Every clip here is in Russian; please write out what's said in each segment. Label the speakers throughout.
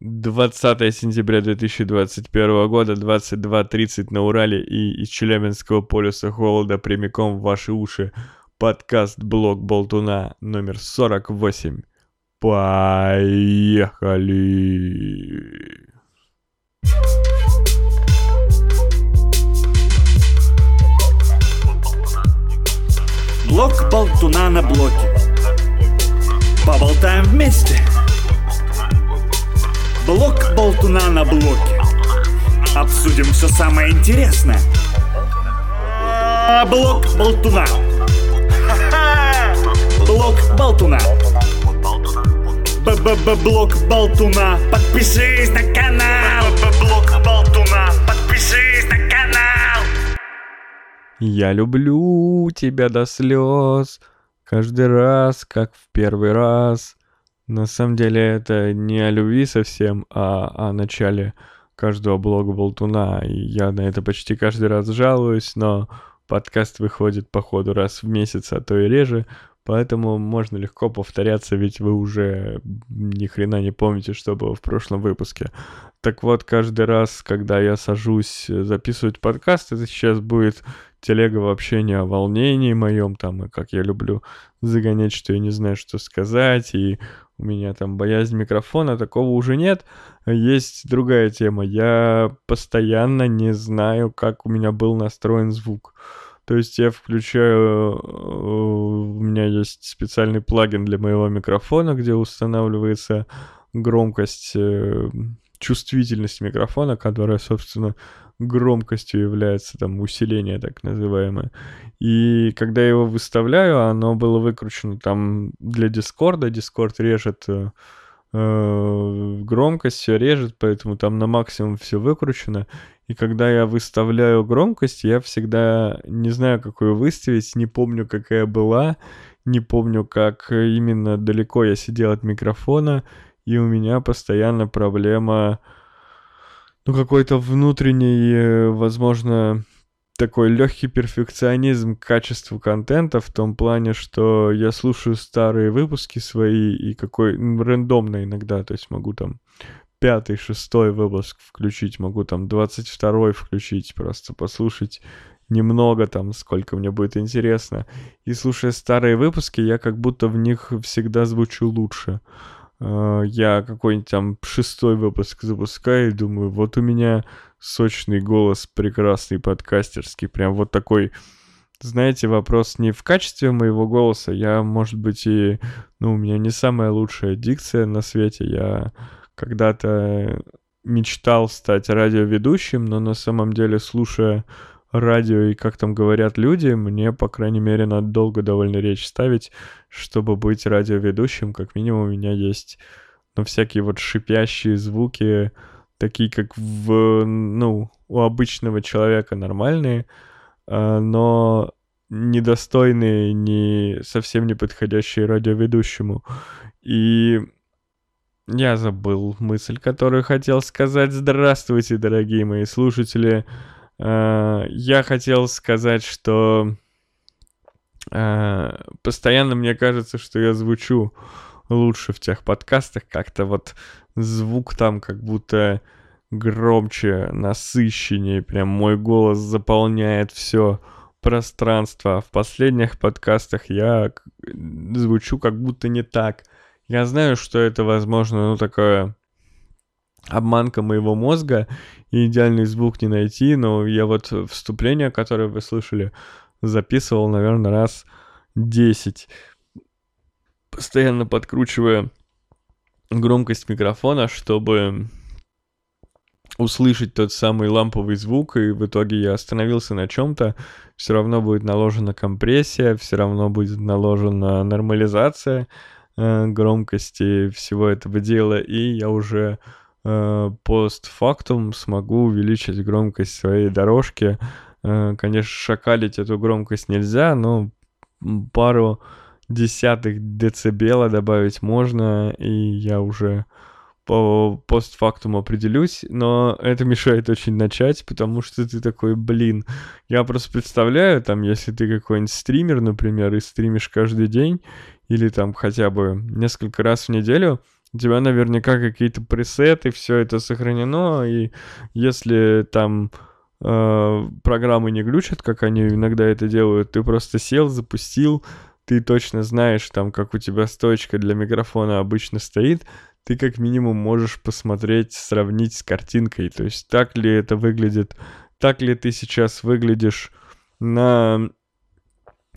Speaker 1: 20 сентября 2021 года, 22.30 на Урале и из Челябинского полюса холода прямиком в ваши уши. Подкаст «Блог Болтуна» номер 48. Поехали!
Speaker 2: Блок Болтуна на блоке. Поболтаем вместе. Блок Болтуна на блоке. Обсудим все самое интересное. Блок Болтуна. Блок Болтуна. Б-б-б-блок Болтуна. Подпишись на канал. Блок Болтуна. Подпишись на канал.
Speaker 1: Я люблю тебя до слез, каждый раз, как в первый раз. На самом деле это не о любви совсем, а о начале каждого блога Болтуна. Я на это почти каждый раз жалуюсь, но подкаст выходит по ходу раз в месяц, а то и реже. Поэтому можно легко повторяться, ведь вы уже ни хрена не помните, что было в прошлом выпуске. Так вот, каждый раз, когда я сажусь записывать подкаст, это сейчас будет телега вообще не о волнении моем, там, и как я люблю загонять, что я не знаю, что сказать, и у меня там боязнь микрофона, такого уже нет. Есть другая тема. Я постоянно не знаю, как у меня был настроен звук. То есть я включаю, э, у меня есть специальный плагин для моего микрофона, где устанавливается громкость, э, чувствительность микрофона, которая, собственно, громкостью является там усиление так называемое. И когда я его выставляю, оно было выкручено там для Дискорда. Дискорд режет э, э, громкость, все режет, поэтому там на максимум все выкручено. И когда я выставляю громкость, я всегда не знаю, какую выставить, не помню, какая была, не помню, как именно далеко я сидел от микрофона, и у меня постоянно проблема, ну, какой-то внутренний, э, возможно, такой легкий перфекционизм к качеству контента в том плане, что я слушаю старые выпуски свои и какой ну, рандомно иногда, то есть могу там пятый, шестой выпуск включить, могу там двадцать второй включить, просто послушать немного там, сколько мне будет интересно. И слушая старые выпуски, я как будто в них всегда звучу лучше. А, я какой-нибудь там шестой выпуск запускаю и думаю, вот у меня сочный голос, прекрасный подкастерский, прям вот такой, знаете, вопрос не в качестве моего голоса, я, может быть, и, ну, у меня не самая лучшая дикция на свете, я когда-то мечтал стать радиоведущим, но на самом деле, слушая радио и как там говорят люди, мне, по крайней мере, надо долго довольно речь ставить, чтобы быть радиоведущим. Как минимум у меня есть, ну, всякие вот шипящие звуки, такие как в, ну, у обычного человека нормальные, а, но недостойные, не совсем не подходящие радиоведущему. И я забыл мысль, которую хотел сказать. Здравствуйте, дорогие мои слушатели. А, я хотел сказать, что а, постоянно мне кажется, что я звучу лучше в тех подкастах, как-то вот звук там как будто громче, насыщеннее, прям мой голос заполняет все пространство. В последних подкастах я звучу как будто не так. Я знаю, что это, возможно, ну, такое обманка моего мозга, и идеальный звук не найти, но я вот вступление, которое вы слышали, записывал, наверное, раз 10, постоянно подкручивая громкость микрофона, чтобы услышать тот самый ламповый звук, и в итоге я остановился на чем-то, все равно будет наложена компрессия, все равно будет наложена нормализация э, громкости всего этого дела, и я уже постфактум смогу увеличить громкость своей дорожки. Э, конечно, шакалить эту громкость нельзя, но пару десятых децибела добавить можно, и я уже по постфактум определюсь, но это мешает очень начать, потому что ты такой, блин, я просто представляю, там, если ты какой-нибудь стример, например, и стримишь каждый день, или там хотя бы несколько раз в неделю, у тебя наверняка какие-то пресеты, все это сохранено, и если там э, программы не глючат, как они иногда это делают, ты просто сел, запустил, ты точно знаешь, там, как у тебя стоечка для микрофона обычно стоит, ты как минимум можешь посмотреть, сравнить с картинкой. То есть так ли это выглядит, так ли ты сейчас выглядишь на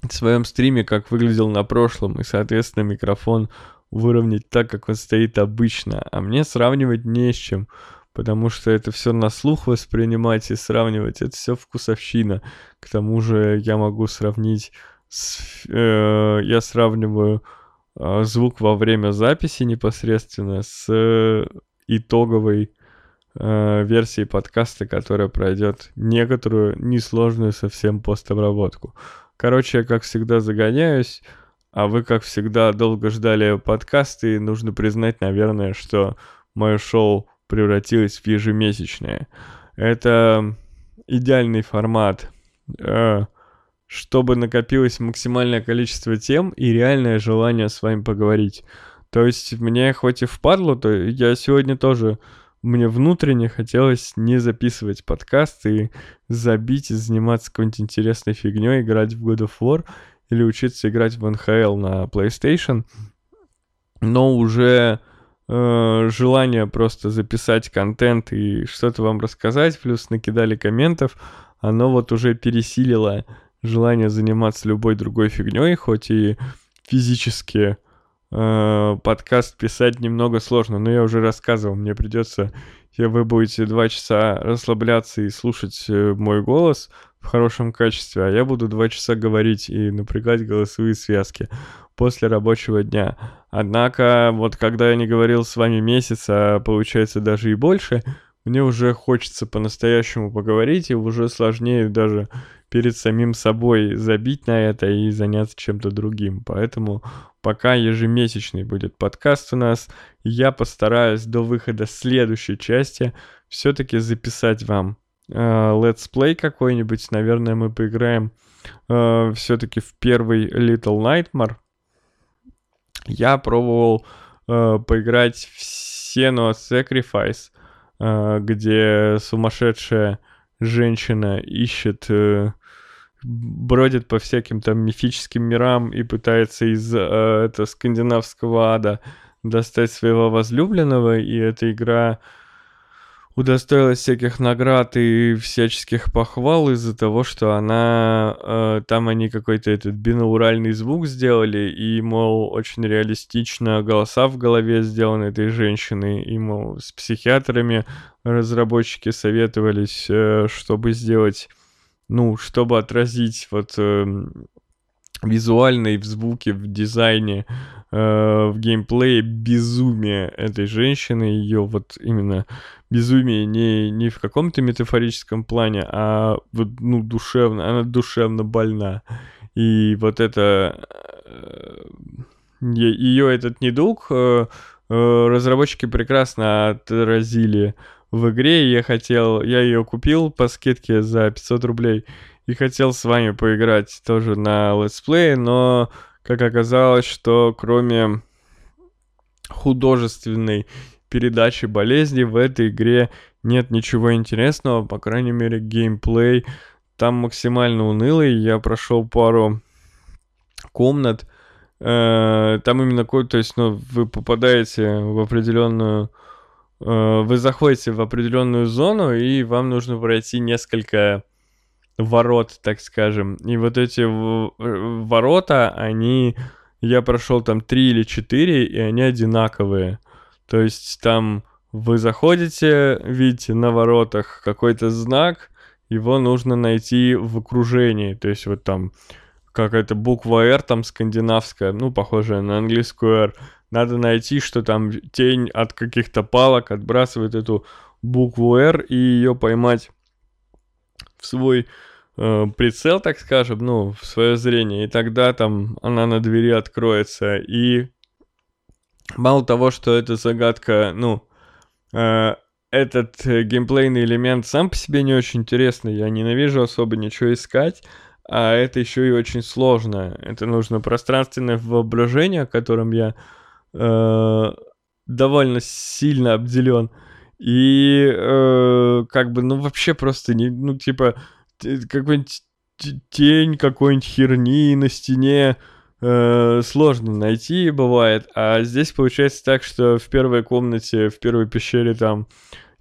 Speaker 1: своем стриме, как выглядел на прошлом, и, соответственно, микрофон выровнять так, как он стоит обычно. А мне сравнивать не с чем, потому что это все на слух воспринимать и сравнивать, это все вкусовщина. К тому же я могу сравнить, с, э, я сравниваю а, звук во время записи непосредственно с э, итоговой э, версией подкаста, которая пройдет некоторую несложную совсем постобработку. Короче, я как всегда загоняюсь, а вы, как всегда, долго ждали подкасты, и нужно признать, наверное, что мое шоу превратилось в ежемесячное. Это идеальный формат. Э, чтобы накопилось максимальное количество тем и реальное желание с вами поговорить. То есть мне хоть и впадло, то я сегодня тоже, мне внутренне хотелось не записывать подкаст и забить и заниматься какой-нибудь интересной фигней, играть в God of War или учиться играть в NHL на PlayStation. Но уже э, желание просто записать контент и что-то вам рассказать, плюс накидали комментов, оно вот уже пересилило желание заниматься любой другой фигней, хоть и физически э, подкаст писать немного сложно, но я уже рассказывал, мне придется, если вы будете два часа расслабляться и слушать э, мой голос в хорошем качестве, а я буду два часа говорить и напрягать голосовые связки после рабочего дня. Однако, вот когда я не говорил с вами месяц, а получается даже и больше, мне уже хочется по-настоящему поговорить, и уже сложнее даже перед самим собой забить на это и заняться чем-то другим. Поэтому пока ежемесячный будет подкаст у нас, я постараюсь до выхода следующей части все-таки записать вам let's play какой-нибудь. Наверное, мы поиграем э, все-таки в первый Little Nightmare. Я пробовал э, поиграть в Senua Sacrifice, э, где сумасшедшая женщина ищет э, бродит по всяким там мифическим мирам и пытается из э, это, скандинавского ада достать своего возлюбленного, и эта игра удостоилась всяких наград и всяческих похвал из-за того, что она... Э, там они какой-то этот бинауральный звук сделали, и, мол, очень реалистично голоса в голове сделаны этой женщины, и, мол, с психиатрами разработчики советовались, э, чтобы сделать ну, чтобы отразить вот э, визуально в звуке, в дизайне, э, в геймплее безумие этой женщины, ее вот именно безумие не, не в каком-то метафорическом плане, а вот, ну, душевно, она душевно больна. И вот это... Э, ее этот недуг э, э, разработчики прекрасно отразили в игре, я хотел, я ее купил по скидке за 500 рублей и хотел с вами поиграть тоже на летсплее, но как оказалось, что кроме художественной передачи болезни в этой игре нет ничего интересного, по крайней мере геймплей там максимально унылый, я прошел пару комнат, э, там именно, то есть, ну, вы попадаете в определенную Э, вы заходите в определенную зону, и вам нужно пройти несколько ворот, так скажем. И вот эти э, ворота, они... Я прошел там три или четыре, и они одинаковые. То есть там вы заходите, видите на воротах какой-то знак, его нужно найти в окружении. То есть вот там какая-то буква R там скандинавская, ну, похожая на английскую R надо найти, что там тень от каких-то палок отбрасывает эту букву R и ее поймать в свой э, прицел, так скажем, ну, в свое зрение. И тогда там она на двери откроется. И мало того, что эта загадка, ну, э, этот геймплейный элемент сам по себе не очень интересный, я ненавижу особо ничего искать, а это еще и очень сложно. Это нужно пространственное воображение, о котором я Э, довольно сильно обделен. И э, как бы, ну вообще просто не, ну типа какой-нибудь тень какой-нибудь херни на стене э, сложно найти бывает. А здесь получается так, что в первой комнате, в первой пещере там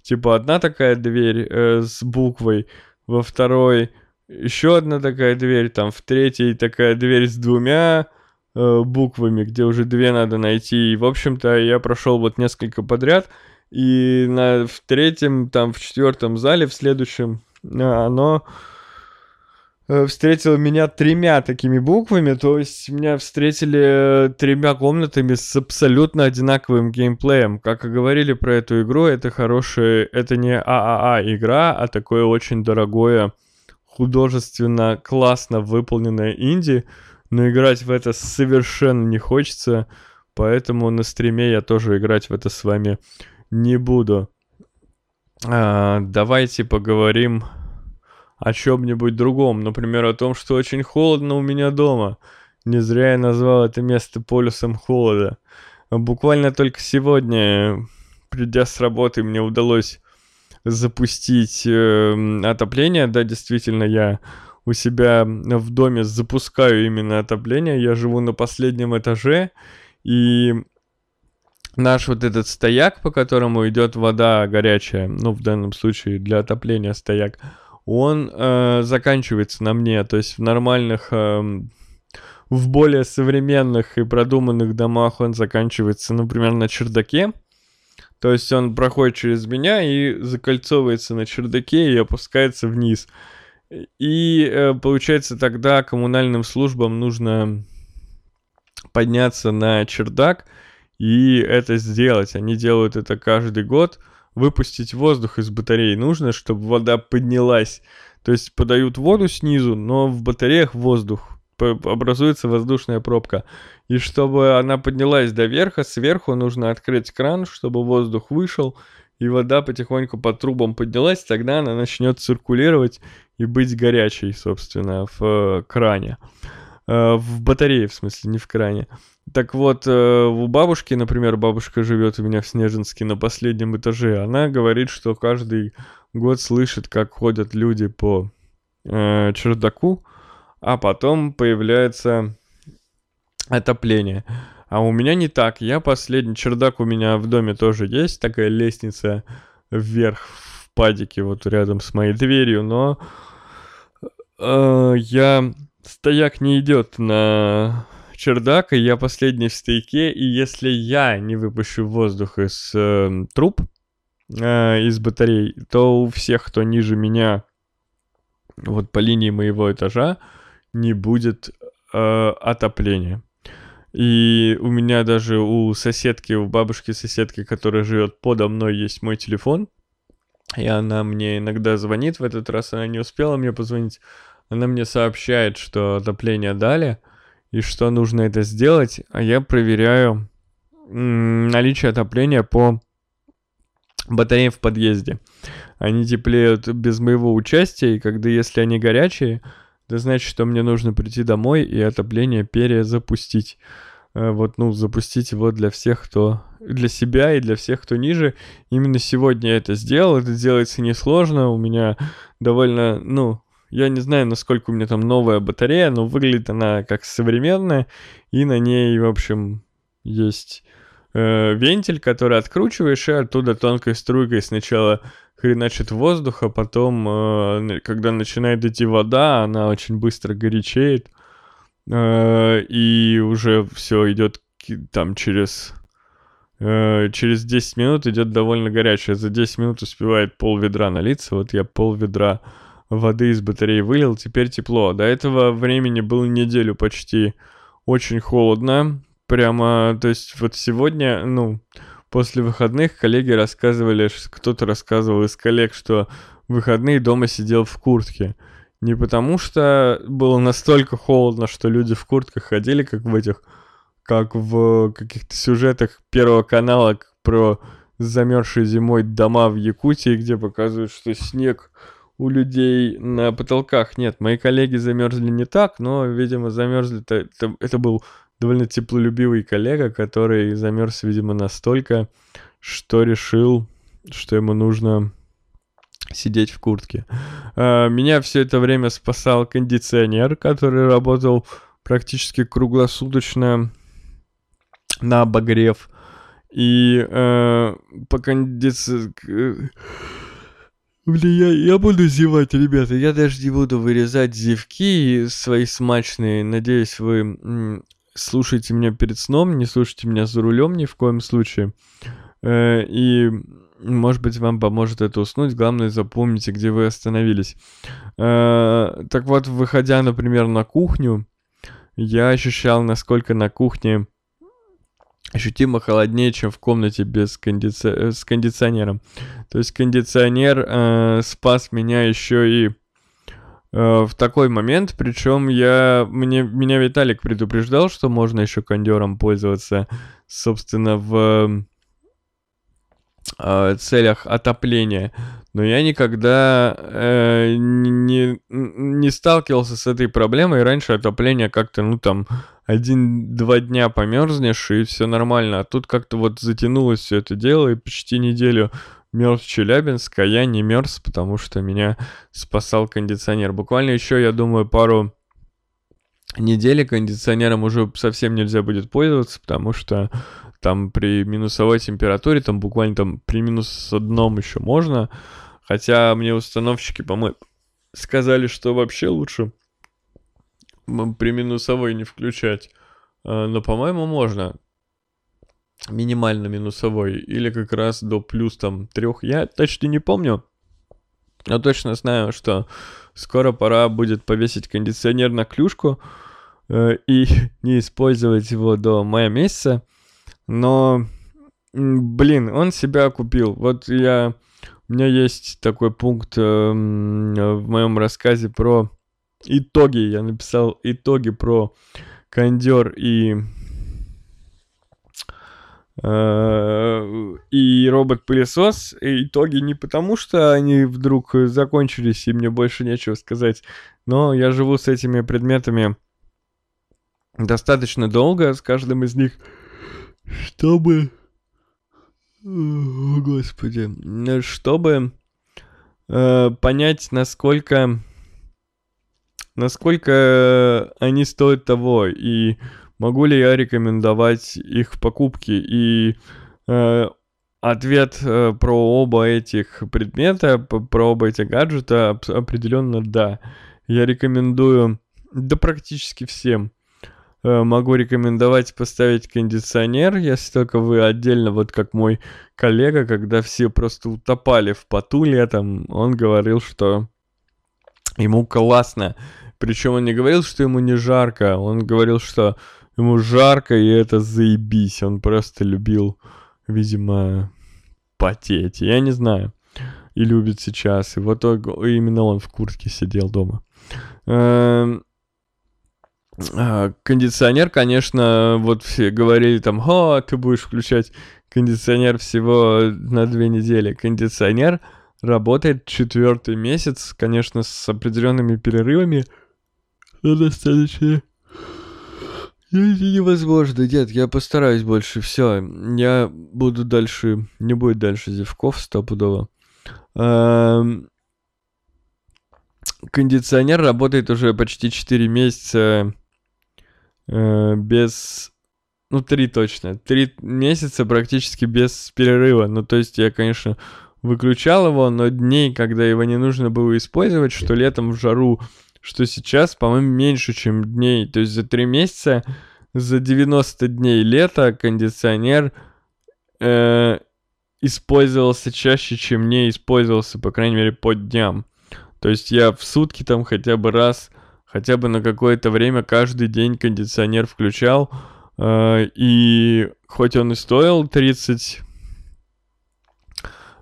Speaker 1: типа одна такая дверь э, с буквой, во второй еще одна такая дверь, там в третьей такая дверь с двумя э, буквами, где уже две надо найти. И, в общем-то, я прошел вот несколько подряд, и на, в третьем, там, в четвертом зале, в следующем, э, оно э, встретило меня тремя такими буквами, то есть меня встретили э, тремя комнатами с абсолютно одинаковым геймплеем. Как и говорили про эту игру, это хорошая, это не ААА игра, а такое очень дорогое художественно классно выполненная инди, но играть в это совершенно не хочется, поэтому на стриме я тоже играть в это с вами не буду. А, давайте поговорим о чем-нибудь другом, например, о том, что очень холодно у меня дома. Не зря я назвал это место полюсом холода. Буквально только сегодня, придя с работы, мне удалось запустить э, отопление. Да, действительно, я у себя в доме запускаю именно отопление. Я живу на последнем этаже, и наш вот этот стояк, по которому идет вода горячая, ну, в данном случае для отопления стояк, он э, заканчивается на мне. То есть в нормальных, э, в более современных и продуманных домах он заканчивается, например, на чердаке. То есть он проходит через меня и закольцовывается на чердаке и опускается вниз. И э, получается тогда коммунальным службам нужно подняться на чердак и это сделать. Они делают это каждый год. Выпустить воздух из батареи нужно, чтобы вода поднялась. То есть подают воду снизу, но в батареях воздух образуется воздушная пробка. И чтобы она поднялась до верха, сверху нужно открыть кран, чтобы воздух вышел, и вода потихоньку по трубам поднялась, тогда она начнет циркулировать и быть горячей, собственно, в э, кране. Э, в батарее, в смысле, не в кране. Так вот, э, у бабушки, например, бабушка живет у меня в Снежинске на последнем этаже, она говорит, что каждый год слышит, как ходят люди по э, чердаку, а потом появляется отопление. А у меня не так. Я последний чердак у меня в доме тоже есть, такая лестница вверх в падике вот рядом с моей дверью, но э, я стояк не идет на чердак, и я последний в стейке, и если я не выпущу воздух из э, труб, э, из батарей, то у всех, кто ниже меня, вот по линии моего этажа, не будет э, отопления. И у меня даже у соседки, у бабушки соседки, которая живет подо мной, есть мой телефон. И она мне иногда звонит. В этот раз она не успела мне позвонить. Она мне сообщает, что отопление дали и что нужно это сделать. А я проверяю наличие отопления по батареям в подъезде. Они теплеют без моего участия, и когда если они горячие, это значит, что мне нужно прийти домой и отопление перезапустить. Э, вот, ну, запустить его для всех, кто... Для себя и для всех, кто ниже. Именно сегодня я это сделал. Это делается несложно. У меня довольно, ну, я не знаю, насколько у меня там новая батарея, но выглядит она как современная. И на ней, в общем, есть э, вентиль, который откручиваешь, и оттуда тонкой струйкой сначала хреначит воздух, а потом, э, когда начинает идти вода, она очень быстро горячеет, э, и уже все идет там через э, через 10 минут идет довольно горячая. За 10 минут успевает пол ведра налиться. Вот я пол ведра воды из батареи вылил, теперь тепло. До этого времени было неделю почти очень холодно. Прямо, то есть вот сегодня, ну, после выходных коллеги рассказывали, кто-то рассказывал из коллег, что в выходные дома сидел в куртке. Не потому что было настолько холодно, что люди в куртках ходили, как в этих, как в каких-то сюжетах Первого канала про замерзшие зимой дома в Якутии, где показывают, что снег у людей на потолках. Нет, мои коллеги замерзли не так, но, видимо, замерзли. Это, это, это был довольно теплолюбивый коллега, который замерз, видимо, настолько, что решил, что ему нужно сидеть в куртке. А, меня все это время спасал кондиционер, который работал практически круглосуточно на обогрев. И э, по кондиционеру... Блин, я, я буду зевать, ребята. Я даже не буду вырезать зевки свои смачные. Надеюсь, вы слушаете меня перед сном, не слушайте меня за рулем ни в коем случае. Э, и, может быть, вам поможет это уснуть. Главное, запомните, где вы остановились. Э, так вот, выходя, например, на кухню, я ощущал, насколько на кухне ощутимо холоднее, чем в комнате без кондици... Э, с кондиционером. То есть кондиционер э, спас меня еще и э, в такой момент, причем я мне меня Виталик предупреждал, что можно еще кондером пользоваться, собственно, в э, целях отопления. Но я никогда э, не, не сталкивался с этой проблемой. Раньше отопление как-то, ну там, один-два дня померзнешь, и все нормально. А тут как-то вот затянулось все это дело, и почти неделю мерз Челябинск, а я не мерз, потому что меня спасал кондиционер. Буквально еще, я думаю, пару недели кондиционером уже совсем нельзя будет пользоваться, потому что там при минусовой температуре, там буквально там при минус одном еще можно. Хотя мне установщики, по-моему, сказали, что вообще лучше при минусовой не включать. А, но, по-моему, можно минимально минусовой или как раз до плюс там трех. Я точно не помню. Но точно знаю, что скоро пора будет повесить кондиционер на клюшку э, и не использовать его до мая месяца. Но, блин, он себя купил. Вот я... У меня есть такой пункт э, в моем рассказе про итоги. Я написал итоги про кондер и Э, и робот-пылесос. Итоги не потому, что они вдруг закончились и мне больше нечего сказать, но я живу с этими предметами достаточно долго, с каждым из них, чтобы... О, господи. Чтобы э, понять, насколько... Насколько они стоят того. И могу ли я рекомендовать их в покупке. И э, ответ э, про оба этих предмета, про оба эти гаджета определенно да. Я рекомендую, да практически всем. Э, могу рекомендовать поставить кондиционер, если только вы отдельно, вот как мой коллега, когда все просто утопали в поту летом, он говорил, что ему классно. Причем он не говорил, что ему не жарко, он говорил, что Ему жарко, и это заебись. Он просто любил, видимо, потеть. Я не знаю. И любит сейчас. И вот именно он в куртке сидел дома. Эм, кондиционер, конечно, вот все говорили там, о, ты будешь включать кондиционер всего на две недели. Кондиционер работает четвертый месяц, конечно, с определенными перерывами, но достаточно это невозможно, дед, я постараюсь больше, все. Я буду дальше, не будет дальше зевков стопудово. Эм... Кондиционер работает уже почти 4 месяца без... Ну, 3 точно. 3 месяца практически без перерыва. Ну, то есть я, конечно, выключал его, но дней, когда его не нужно было использовать, что летом в жару что сейчас, по-моему, меньше, чем дней. То есть за 3 месяца, за 90 дней лета кондиционер э, использовался чаще, чем не использовался, по крайней мере, по дням. То есть я в сутки там хотя бы раз, хотя бы на какое-то время каждый день кондиционер включал. Э, и хоть он и стоил 30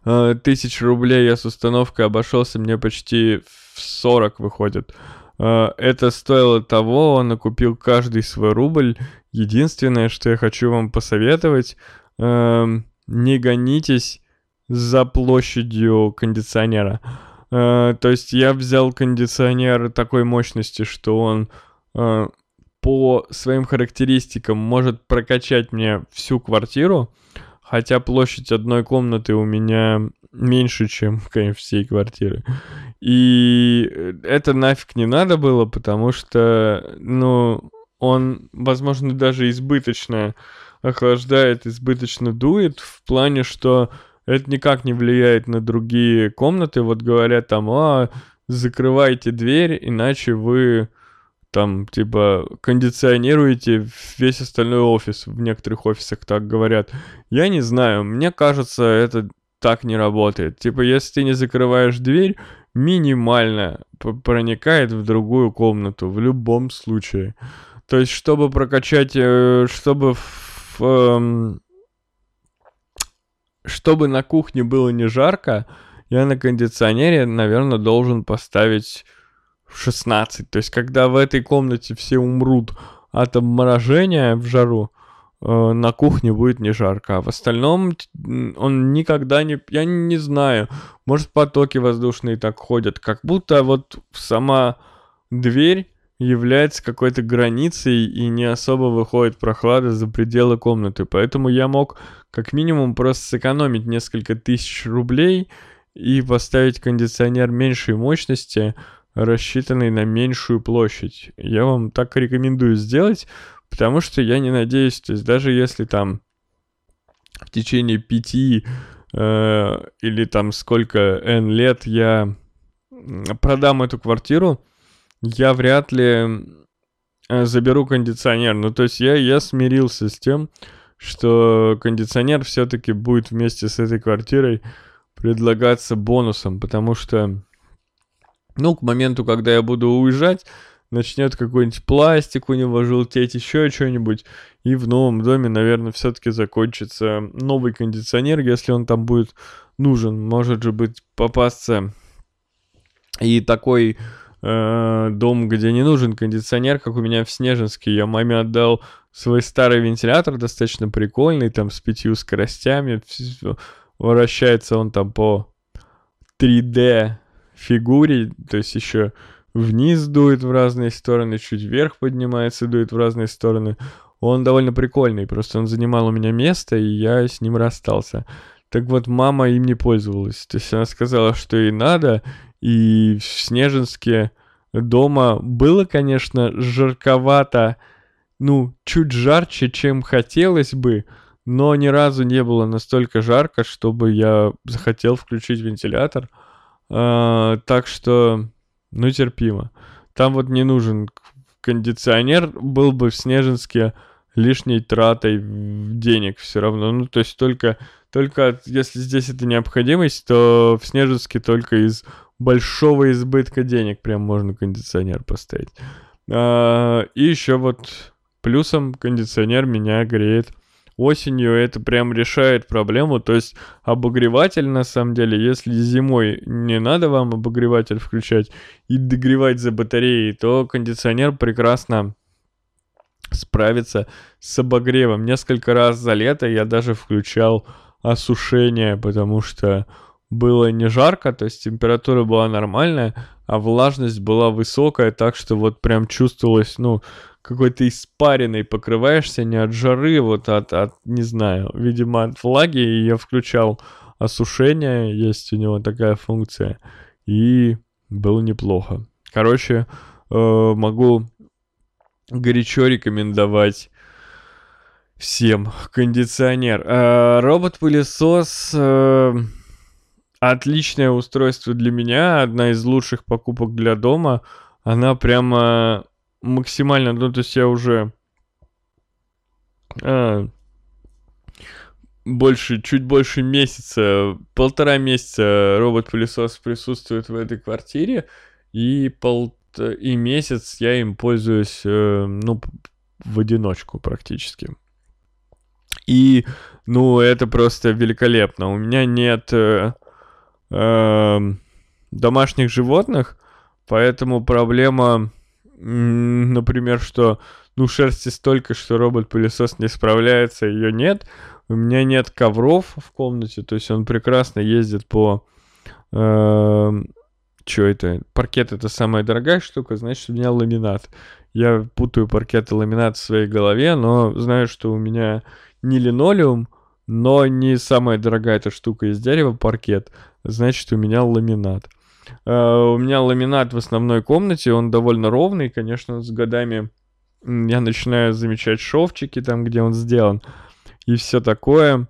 Speaker 1: э, тысяч рублей, я с установкой обошелся мне почти в 40 выходит. Uh, это стоило того, он окупил каждый свой рубль. Единственное, что я хочу вам посоветовать, uh, не гонитесь за площадью кондиционера. Uh, то есть я взял кондиционер такой мощности, что он по своим характеристикам может прокачать мне всю квартиру, хотя площадь одной комнаты у меня меньше, чем, конечно, всей квартиры. И это нафиг не надо было, потому что, ну, он, возможно, даже избыточно охлаждает, избыточно дует, в плане, что это никак не влияет на другие комнаты. Вот говорят там, а, закрывайте дверь, иначе вы там, типа, кондиционируете весь остальной офис. В некоторых офисах так говорят. Я не знаю, мне кажется, это так не работает. Типа, если ты не закрываешь дверь, минимально проникает в другую комнату в любом случае. То есть, чтобы прокачать, э, чтобы в, эм, чтобы на кухне было не жарко, я на кондиционере, наверное, должен поставить 16. То есть, когда в этой комнате все умрут от обморожения в жару, э, на кухне будет не жарко. А в остальном он никогда не... Я не знаю. Может, потоки воздушные так ходят. Как будто вот сама дверь является какой-то границей и не особо выходит прохлада за пределы комнаты. Поэтому я мог как минимум просто сэкономить несколько тысяч рублей и поставить кондиционер меньшей мощности, рассчитанный на меньшую площадь. Я вам так рекомендую сделать, потому что я не надеюсь, то есть даже если там в течение пяти э, или там сколько N лет я продам эту квартиру, я вряд ли э, заберу кондиционер. Ну, то есть я, я смирился с тем, что кондиционер все-таки будет вместе с этой квартирой предлагаться бонусом, потому что, ну, к моменту, когда я буду уезжать, начнет какой-нибудь пластик у него желтеть, еще что-нибудь, и в новом доме, наверное, все-таки закончится новый кондиционер, если он там будет нужен. Может же быть попасться и такой э, дом, где не нужен кондиционер, как у меня в Снежинске. Я маме отдал свой старый вентилятор, достаточно прикольный, там с пятью скоростями. Вращается он там по 3D фигуре, то есть еще вниз дует в разные стороны, чуть вверх поднимается, дует в разные стороны. Он довольно прикольный, просто он занимал у меня место, и я с ним расстался. Так вот, мама им не пользовалась. То есть она сказала, что ей надо, и в Снежинске дома было, конечно, жарковато, ну, чуть жарче, чем хотелось бы, но ни разу не было настолько жарко, чтобы я захотел включить вентилятор. А, так что, ну, терпимо. Там вот не нужен кондиционер, был бы в Снежинске лишней тратой денег все равно. Ну, то есть только, только если здесь это необходимость, то в Снежинске только из большого избытка денег прям можно кондиционер поставить. А, и еще вот плюсом кондиционер меня греет осенью, это прям решает проблему. То есть обогреватель, на самом деле, если зимой не надо вам обогреватель включать и догревать за батареей, то кондиционер прекрасно справится с обогревом. Несколько раз за лето я даже включал осушение, потому что было не жарко, то есть температура была нормальная, а влажность была высокая, так что вот прям чувствовалось, ну, какой-то испаренный покрываешься не от жары, вот от, от не знаю, видимо, от влаги, и я включал осушение, есть у него такая функция, и было неплохо. Короче, э, могу горячо рекомендовать всем кондиционер. Э, робот-пылесос... Э, отличное устройство для меня, одна из лучших покупок для дома. Она прямо максимально, ну то есть я уже а, больше, чуть больше месяца, полтора месяца робот-пылесос присутствует в этой квартире, и, пол, и месяц я им пользуюсь, э, ну, в одиночку практически. И, ну, это просто великолепно. У меня нет... Э, Эм, домашних животных, поэтому проблема, например, что ну шерсти столько, что робот-пылесос не справляется, ее нет. У меня нет ковров в комнате, то есть он прекрасно ездит по э, что это? Паркет это самая дорогая штука, значит, у меня ламинат. Я путаю паркет и ламинат в своей голове, но знаю, что у меня не линолеум, но не самая дорогая эта штука из дерева, паркет. Значит, у меня ламинат. Uh, у меня ламинат в основной комнате, он довольно ровный, конечно, с годами я начинаю замечать шовчики там, где он сделан, и все такое.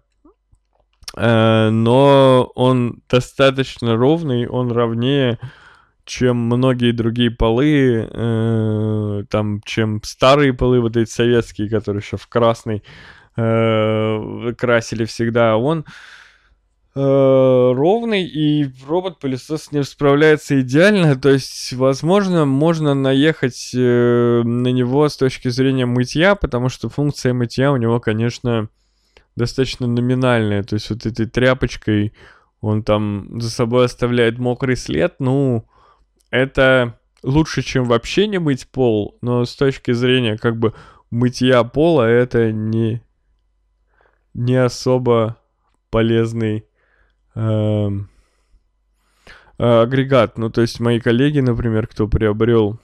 Speaker 1: Uh, но он достаточно ровный, он ровнее, чем многие другие полы, uh, там, чем старые полы, вот эти советские, которые еще в красный красили всегда. Он Э, ровный, и робот-пылесос ним справляется идеально. То есть, возможно, можно наехать э, на него с точки зрения мытья, потому что функция мытья у него, конечно, достаточно номинальная. То есть, вот этой тряпочкой он там за собой оставляет мокрый след. Ну, это лучше, чем вообще не мыть пол, но с точки зрения как бы мытья пола это не, не особо полезный э, агрегат. Ну, то есть мои коллеги, например, кто приобрел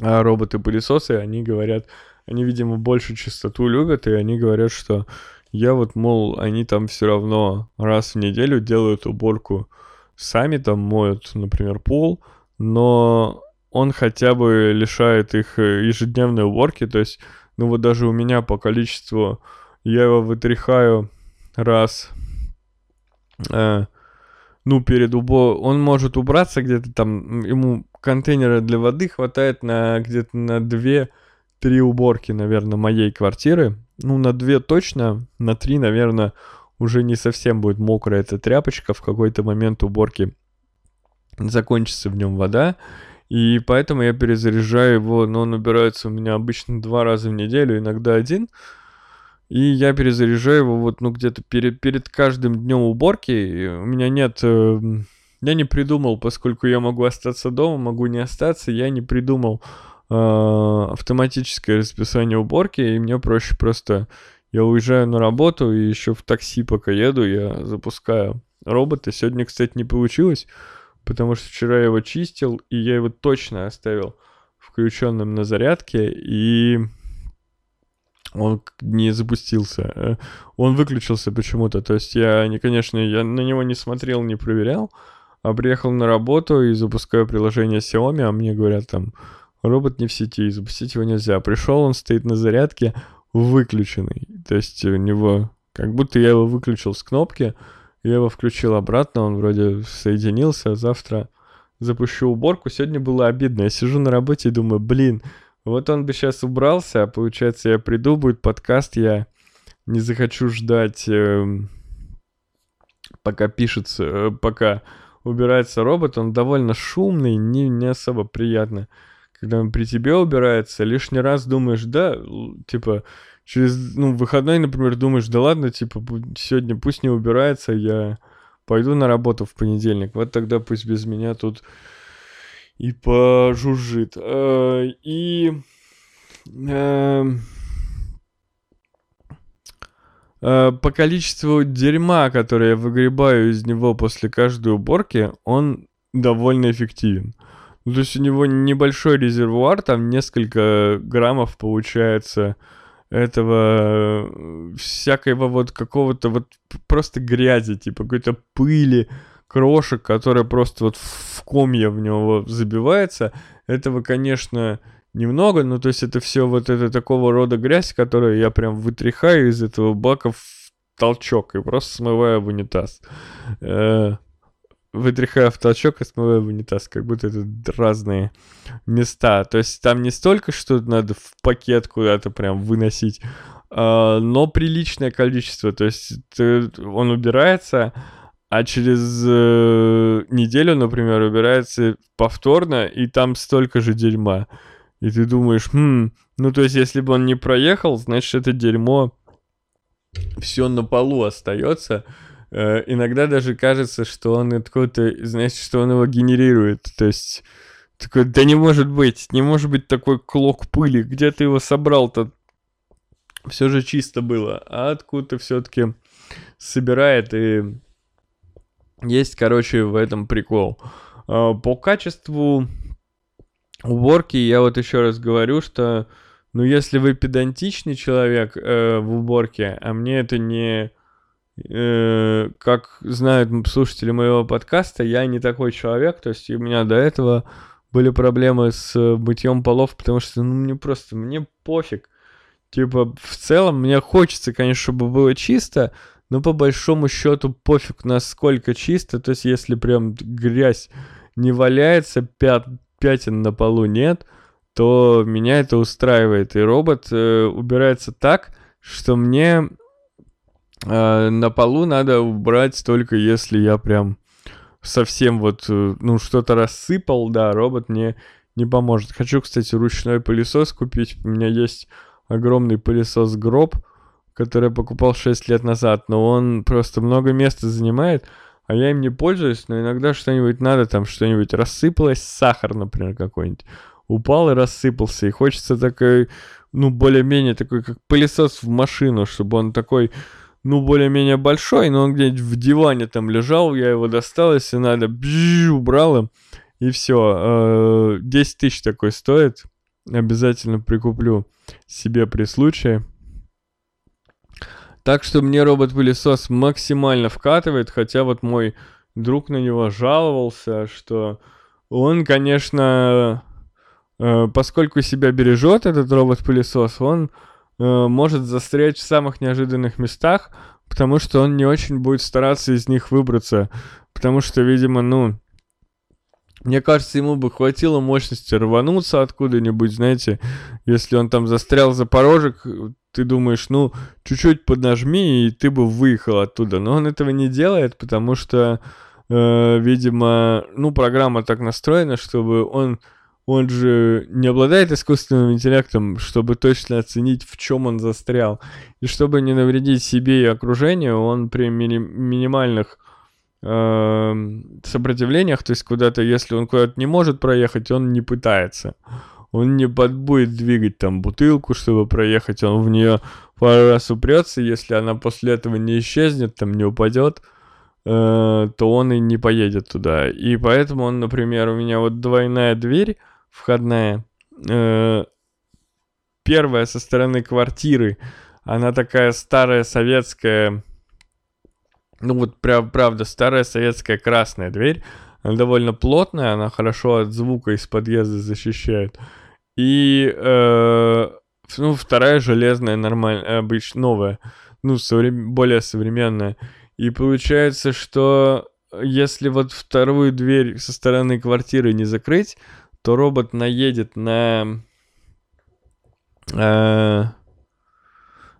Speaker 1: э, роботы-пылесосы, они говорят, они, видимо, больше чистоту любят, и они говорят, что я вот, мол, они там все равно раз в неделю делают уборку сами, там моют, например, пол, но он хотя бы лишает их э, ежедневной уборки, то есть, ну вот даже у меня по количеству, я его вытряхаю раз э, ну, перед убо... Он может убраться где-то там, ему контейнера для воды хватает на где-то на 2-3 уборки, наверное, моей квартиры. Ну, на 2 точно, на 3, наверное, уже не совсем будет мокрая эта тряпочка. В какой-то момент уборки закончится в нем вода. И поэтому я перезаряжаю его, но он убирается у меня обычно два раза в неделю, иногда один. И я перезаряжаю его вот, ну, где-то перед, перед каждым днем уборки. У меня нет... Э, я не придумал, поскольку я могу остаться дома, могу не остаться, я не придумал э, автоматическое расписание уборки, и мне проще просто... Я уезжаю на работу, и еще в такси, пока еду, я запускаю робота. Сегодня, кстати, не получилось, потому что вчера я его чистил, и я его точно оставил включенным на зарядке, и он не запустился. Э, он выключился почему-то. То есть я, не, конечно, я на него не смотрел, не проверял, а приехал на работу и запускаю приложение Xiaomi, а мне говорят там, робот не в сети, запустить его нельзя. Пришел, он стоит на зарядке, выключенный. То есть у него, как будто я его выключил с кнопки, я его включил обратно, он вроде соединился, завтра запущу уборку. Сегодня было обидно. Я сижу на работе и думаю, блин, вот он бы сейчас убрался, а получается, я приду, будет подкаст, я не захочу ждать, э, пока пишется, э, пока убирается робот, он довольно шумный, не, не особо приятно. Когда он при тебе убирается, лишний раз думаешь, да, типа, через, ну, выходной, например, думаешь, да ладно, типа, сегодня пусть не убирается, я пойду на работу в понедельник, вот тогда пусть без меня тут и пожужжит. Э, и эм, э, по количеству дерьма, которое я выгребаю из него после каждой уборки, он довольно эффективен. Ну, то есть у него небольшой резервуар, там несколько граммов получается этого э, всякого вот какого-то вот просто грязи, типа какой-то пыли, крошек, которая просто вот в комья в него забивается. Этого, конечно, немного, но то есть это все вот это такого рода грязь, которую я прям вытряхаю из этого бака в толчок и просто смываю в унитаз. Э, вытряхаю в толчок и смываю в унитаз, как будто это разные места. То есть там не столько, что надо в пакет куда-то прям выносить, э, но приличное количество. То есть он убирается, а через э, неделю, например, убирается повторно, и там столько же дерьма. И ты думаешь, хм, ну то есть если бы он не проехал, значит это дерьмо все на полу остается. Э, иногда даже кажется, что он откуда-то, значит, что он его генерирует. То есть такой, да не может быть, не может быть такой клок пыли, где ты его собрал-то? Все же чисто было, а откуда-то все-таки собирает и есть, короче, в этом прикол. А, по качеству уборки я вот еще раз говорю, что ну если вы педантичный человек э, в уборке, а мне это не э, как знают слушатели моего подкаста, я не такой человек, то есть у меня до этого были проблемы с мытьем полов, потому что ну мне просто мне пофиг. Типа, в целом, мне хочется, конечно, чтобы было чисто, но по большому счету пофиг, насколько чисто. То есть, если прям грязь не валяется, пят, пятен на полу нет, то меня это устраивает. И робот э, убирается так, что мне э, на полу надо убрать только если я прям совсем вот, э, ну, что-то рассыпал, да, робот мне не поможет. Хочу, кстати, ручной пылесос купить. У меня есть огромный пылесос гроб, который я покупал 6 лет назад, но он просто много места занимает, а я им не пользуюсь, но иногда что-нибудь надо, там что-нибудь рассыпалось, сахар, например, какой-нибудь, упал и рассыпался, и хочется такой, ну, более-менее такой, как пылесос в машину, чтобы он такой, ну, более-менее большой, но он где-нибудь в диване там лежал, я его достал, если надо, бжж, убрал им, и все. 10 э, тысяч такой стоит, обязательно прикуплю себе при случае. Так что мне робот-пылесос максимально вкатывает, хотя вот мой друг на него жаловался, что он, конечно, э, поскольку себя бережет, этот робот-пылесос, он э, может застрять в самых неожиданных местах, потому что он не очень будет стараться из них выбраться, потому что, видимо, ну, мне кажется, ему бы хватило мощности рвануться откуда-нибудь, знаете, если он там застрял за порожек, ты думаешь, ну, чуть-чуть поднажми, и ты бы выехал оттуда. Но он этого не делает, потому что, э, видимо, ну, программа так настроена, чтобы он, он же не обладает искусственным интеллектом, чтобы точно оценить, в чем он застрял. И чтобы не навредить себе и окружению, он при мини- минимальных Эм, сопротивлениях, то есть куда-то, если он куда-то не может проехать, он не пытается. Он не под, будет двигать там бутылку, чтобы проехать, он в нее пару раз упрется, если она после этого не исчезнет, там не упадет, э, то он и не поедет туда. И поэтому он, например, у меня вот двойная дверь входная, э, первая со стороны квартиры, она такая старая советская, ну вот прям, правда, старая советская красная дверь. Она довольно плотная, она хорошо от звука из подъезда защищает. И, э, ну, вторая железная, нормальная, обычно новая, ну, соврем... более современная. И получается, что если вот вторую дверь со стороны квартиры не закрыть, то робот наедет на... Э,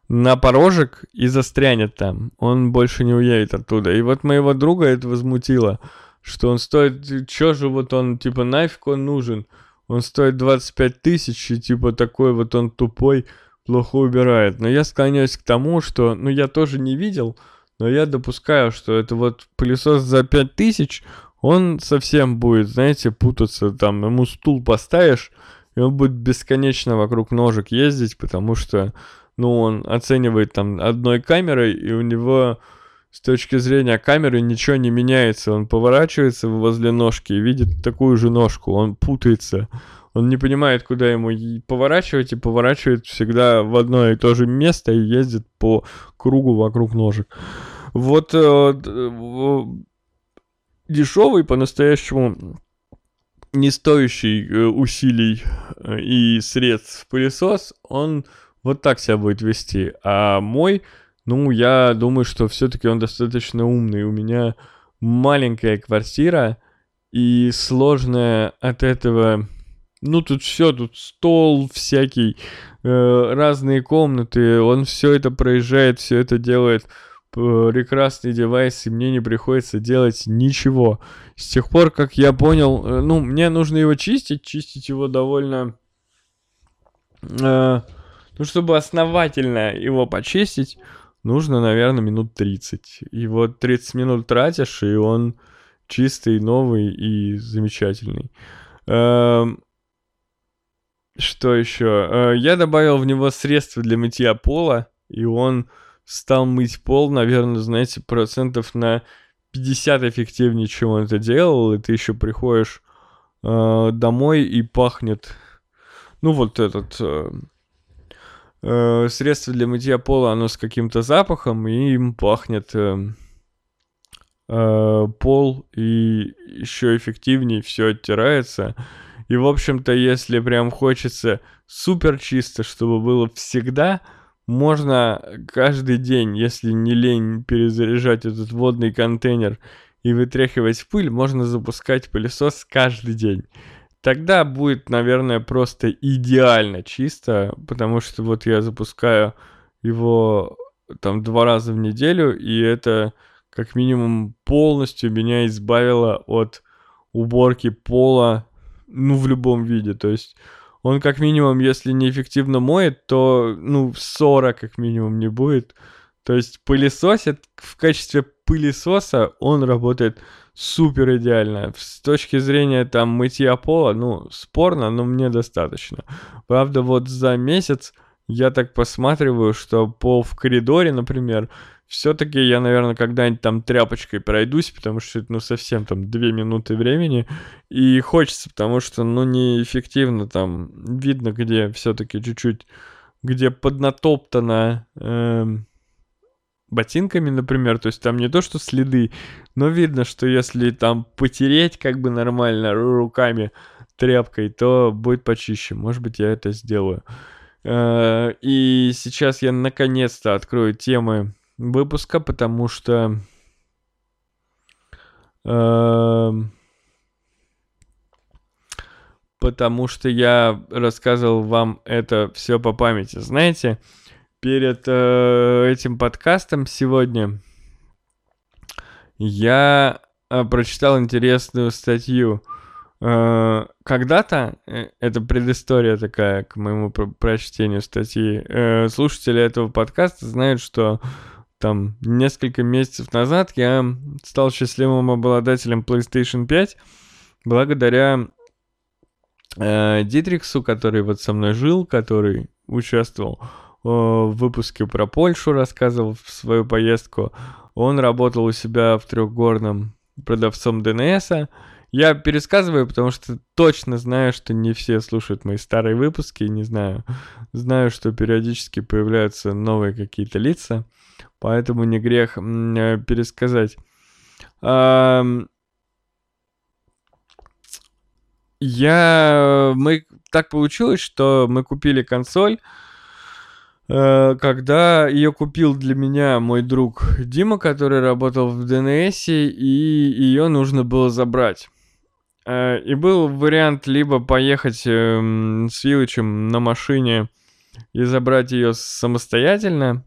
Speaker 1: на порожек и застрянет там. Он больше не уедет оттуда. И вот моего друга это возмутило, что он стоит... Чё же вот он, типа, нафиг он нужен? Он стоит 25 тысяч, и типа такой вот он тупой, плохо убирает. Но я склоняюсь к тому, что... Ну, я тоже не видел, но я допускаю, что это вот пылесос за 5 тысяч, он совсем будет, знаете, путаться. Там ему стул поставишь, и он будет бесконечно вокруг ножек ездить, потому что ну, он оценивает там одной камерой, и у него с точки зрения камеры ничего не меняется. Он поворачивается возле ножки и видит такую же ножку, он путается. Он не понимает, куда ему поворачивать, и поворачивает всегда в одно и то же место и ездит по кругу вокруг ножек. Вот э, дешевый по-настоящему не стоящий э, усилий э, и средств пылесос, он вот так себя будет вести. А мой, ну, я думаю, что все-таки он достаточно умный. У меня маленькая квартира, и сложная от этого... Ну, тут все, тут стол всякий, э, разные комнаты, он все это проезжает, все это делает прекрасный девайс, и мне не приходится делать ничего. С тех пор, как я понял, э, ну, мне нужно его чистить, чистить его довольно... Э, ну, чтобы основательно его почистить, нужно, наверное, минут 30. И вот 30 минут тратишь, и он чистый, новый и замечательный. Эм, что еще? Э, я добавил в него средства для мытья пола, и он стал мыть пол, наверное, знаете, процентов на 50 эффективнее, чем он это делал, и ты еще приходишь э, домой и пахнет, ну вот этот э, средство для мытья пола, оно с каким-то запахом, и им пахнет э, э, пол, и еще эффективнее все оттирается. И, в общем-то, если прям хочется супер чисто, чтобы было всегда, можно каждый день, если не лень перезаряжать этот водный контейнер и вытряхивать пыль, можно запускать пылесос каждый день. Тогда будет, наверное, просто идеально чисто, потому что вот я запускаю его там два раза в неделю, и это как минимум полностью меня избавило от уборки пола, ну, в любом виде. То есть он как минимум, если неэффективно моет, то, ну, ссора как минимум не будет. То есть пылесосит в качестве пылесоса, он работает супер идеально. С точки зрения там мытья пола, ну, спорно, но мне достаточно. Правда, вот за месяц я так посматриваю, что пол в коридоре, например, все-таки я, наверное, когда-нибудь там тряпочкой пройдусь, потому что это, ну, совсем там две минуты времени. И хочется, потому что, ну, неэффективно там видно, где все-таки чуть-чуть, где поднатоптано э, ботинками, например. То есть там не то, что следы, но видно, что если там потереть как бы нормально руками тряпкой, то будет почище. Может быть, я это сделаю. Э, и сейчас я наконец-то открою темы выпуска, потому что э, потому что я рассказывал вам это все по памяти. Знаете, перед э, этим подкастом сегодня я э, прочитал интересную статью. Э, когда-то, э, это предыстория такая к моему прочтению статьи, э, слушатели этого подкаста знают, что там несколько месяцев назад я стал счастливым обладателем PlayStation 5 благодаря э, Дитриксу, который вот со мной жил, который участвовал в выпуске про Польшу, рассказывал в свою поездку. Он работал у себя в трехгорном продавцом ДНСа. Я пересказываю, потому что точно знаю, что не все слушают мои старые выпуски, не знаю. Знаю, что периодически появляются новые какие-то лица поэтому не грех э, пересказать. Я... Мы... Так получилось, что мы купили консоль, э, когда ее купил для меня мой друг Дима, который работал в ДНС, и ее нужно было забрать. Э, и был вариант либо поехать эм, с Вилычем на машине и забрать ее самостоятельно,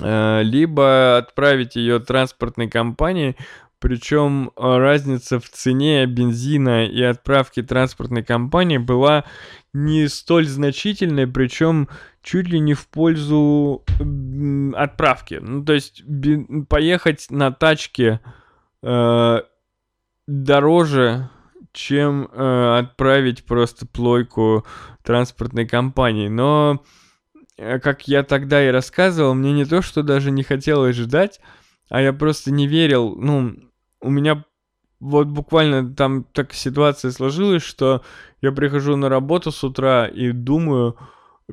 Speaker 1: Э, либо отправить ее транспортной компании, причем э, разница в цене бензина и отправки транспортной компании была не столь значительной, причем чуть ли не в пользу отправки. Ну, то есть поехать на тачке э, дороже, чем э, отправить просто плойку транспортной компании. Но Э, как я тогда и рассказывал, мне не то, что даже не хотелось ждать, а я просто не верил. Ну, у меня вот буквально там так ситуация сложилась, что я прихожу на работу с утра и думаю,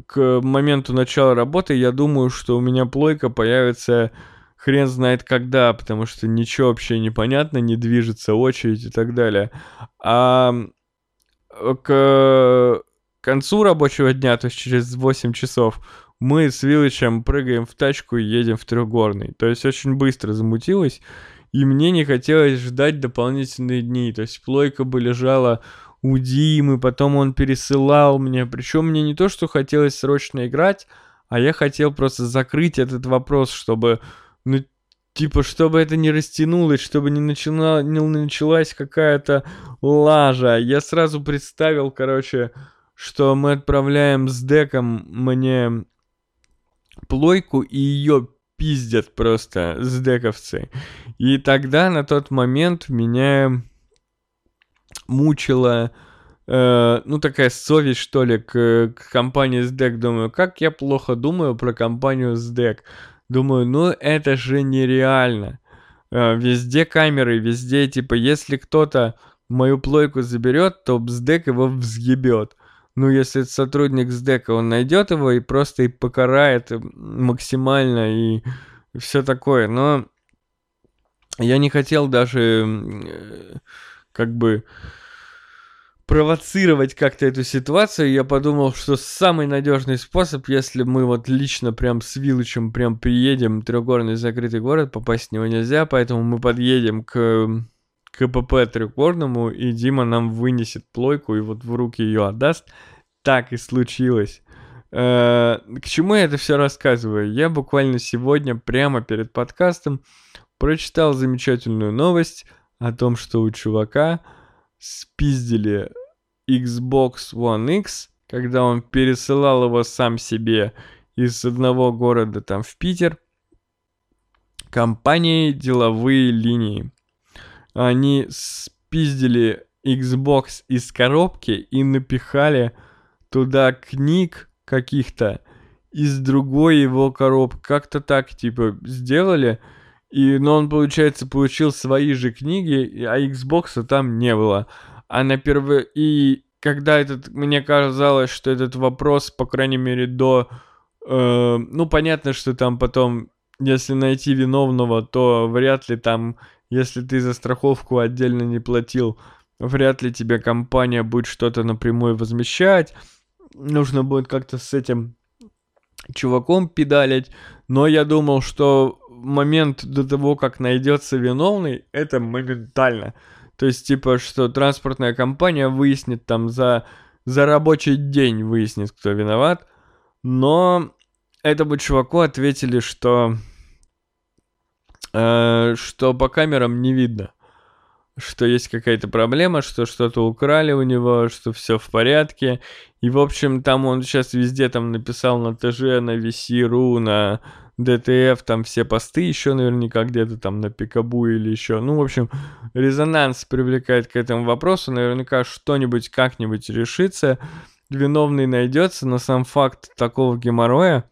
Speaker 1: к моменту начала работы я думаю, что у меня плойка появится хрен знает когда, потому что ничего вообще не понятно, не движется очередь и так далее. А к концу рабочего дня, то есть через 8 часов, мы с Вилычем прыгаем в тачку и едем в трехгорный. То есть очень быстро замутилось, и мне не хотелось ждать дополнительные дни. То есть плойка бы лежала у Димы, потом он пересылал мне. Причем мне не то, что хотелось срочно играть, а я хотел просто закрыть этот вопрос, чтобы, ну, типа, чтобы это не растянулось, чтобы не, начала, не началась какая-то лажа. Я сразу представил, короче, что мы отправляем с деком мне плойку и ее пиздят просто с дековцы. И тогда на тот момент меня мучила, э, ну такая совесть что ли к, к компании SDEC. Думаю, как я плохо думаю про компанию SDEC. Думаю, ну это же нереально. Э, везде камеры, везде, типа, если кто-то мою плойку заберет, то БСДЭК его взъебет. Ну, если это сотрудник СДЭКа, он найдет его и просто и покарает максимально и все такое. Но я не хотел даже э, как бы провоцировать как-то эту ситуацию, я подумал, что самый надежный способ, если мы вот лично прям с Вилычем прям приедем, трехгорный закрытый город, попасть в него нельзя, поэтому мы подъедем к КПП трехгорному, и Дима нам вынесет плойку и вот в руки ее отдаст. Так и случилось. Э, к чему я это все рассказываю? Я буквально сегодня, прямо перед подкастом, прочитал замечательную новость о том, что у чувака спиздили Xbox One X, когда он пересылал его сам себе из одного города там в Питер, компании деловые линии. Они спиздили Xbox из коробки и напихали туда книг каких-то из другой его коробки. Как-то так, типа, сделали. И, но он, получается, получил свои же книги, а Xbox там не было. А на первый... И когда этот... Мне казалось, что этот вопрос, по крайней мере, до... Э, ну, понятно, что там потом, если найти виновного, то вряд ли там, если ты за страховку отдельно не платил, вряд ли тебе компания будет что-то напрямую возмещать. Нужно будет как-то с этим чуваком педалить. Но я думал, что момент до того, как найдется виновный, это моментально. То есть, типа, что транспортная компания выяснит там за, за рабочий день выяснит, кто виноват. Но этому чуваку ответили, что, э, что по камерам не видно что есть какая-то проблема, что что-то украли у него, что все в порядке. И, в общем, там он сейчас везде там написал на ТЖ, на VC.ru, на ДТФ, там все посты еще наверняка где-то там на Пикабу или еще. Ну, в общем, резонанс привлекает к этому вопросу. Наверняка что-нибудь как-нибудь решится. Виновный найдется, но сам факт такого геморроя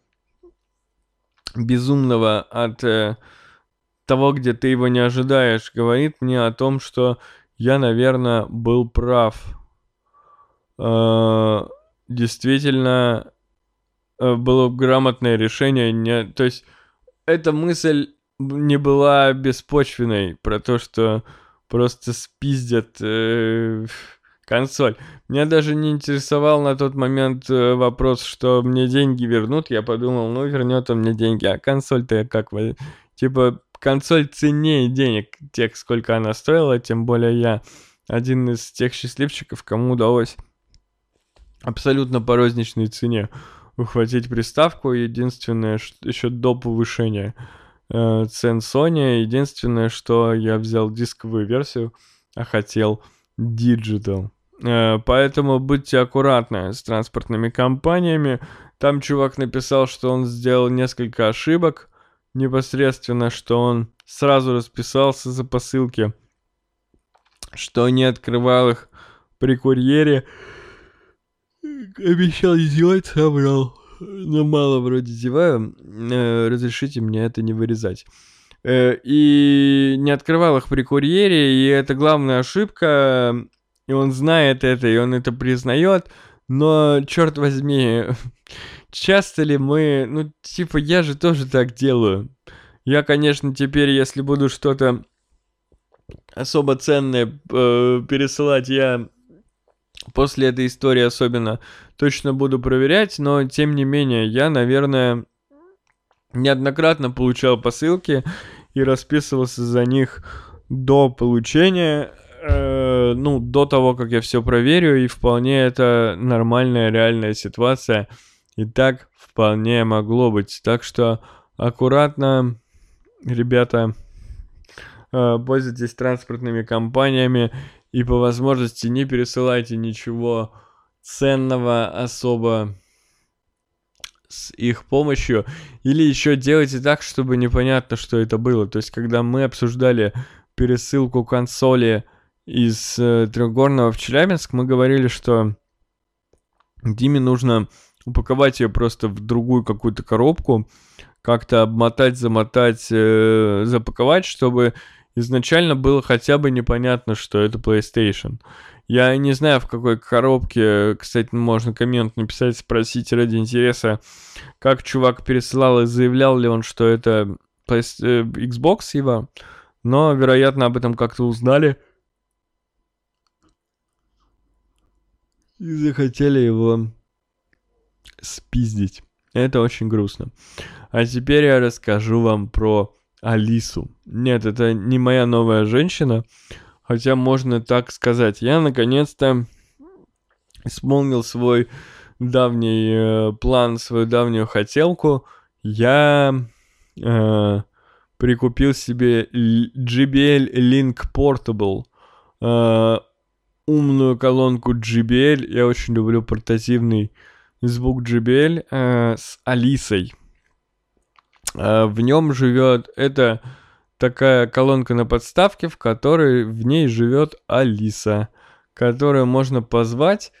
Speaker 1: безумного от э, того, где ты его не ожидаешь, говорит мне о том, что я, наверное, был прав. Э, действительно, было грамотное решение. Не, то есть, эта мысль не была беспочвенной про то, что просто спиздят э, консоль. Меня даже не интересовал на тот момент э, вопрос, что мне деньги вернут. Я подумал, ну вернет он мне деньги, а консоль-то как? Типа, консоль ценнее денег, тех, сколько она стоила, тем более я один из тех счастливчиков, кому удалось абсолютно по розничной цене ухватить приставку. Единственное, что еще до повышения э, цен Sony, единственное, что я взял дисковую версию, а хотел Digital. Э, поэтому будьте аккуратны с транспортными компаниями. Там чувак написал, что он сделал несколько ошибок непосредственно, что он сразу расписался за посылки, что не открывал их при курьере. Обещал сделать, собрал. Но мало вроде зеваю. Э, разрешите мне это не вырезать. Э, и не открывал их при курьере, и это главная ошибка. И он знает это, и он это признает. Но, черт возьми, часто ли мы... Ну, типа, я же тоже так делаю. Я, конечно, теперь, если буду что-то особо ценное э, пересылать, я после этой истории особенно точно буду проверять, но тем не менее, я, наверное, неоднократно получал посылки и расписывался за них до получения, э, ну, до того, как я все проверю, и вполне это нормальная реальная ситуация. И так вполне могло быть. Так что аккуратно, ребята, э, пользуйтесь транспортными компаниями и по возможности не пересылайте ничего ценного особо с их помощью. Или еще делайте так, чтобы непонятно, что это было. То есть, когда мы обсуждали пересылку консоли из э, Трехгорного в Челябинск, мы говорили, что Диме нужно упаковать ее просто в другую какую-то коробку, как-то обмотать, замотать, э, запаковать, чтобы изначально было хотя бы непонятно, что это PlayStation. Я не знаю, в какой коробке, кстати, можно коммент написать, спросить ради интереса, как чувак пересылал и заявлял ли он, что это э, Xbox его, но, вероятно, об этом как-то узнали. И захотели его спиздить. Это очень грустно. А теперь я расскажу вам про Алису. Нет, это не моя новая женщина, хотя можно так сказать. Я наконец-то исполнил свой давний э, план, свою давнюю хотелку. Я э, прикупил себе JBL Link Portable. Э, умную колонку JBL. Я очень люблю портативный звук JBL э, с Алисой. Э, в нем живет это такая колонка на подставке, в которой в ней живет Алиса, которую можно позвать,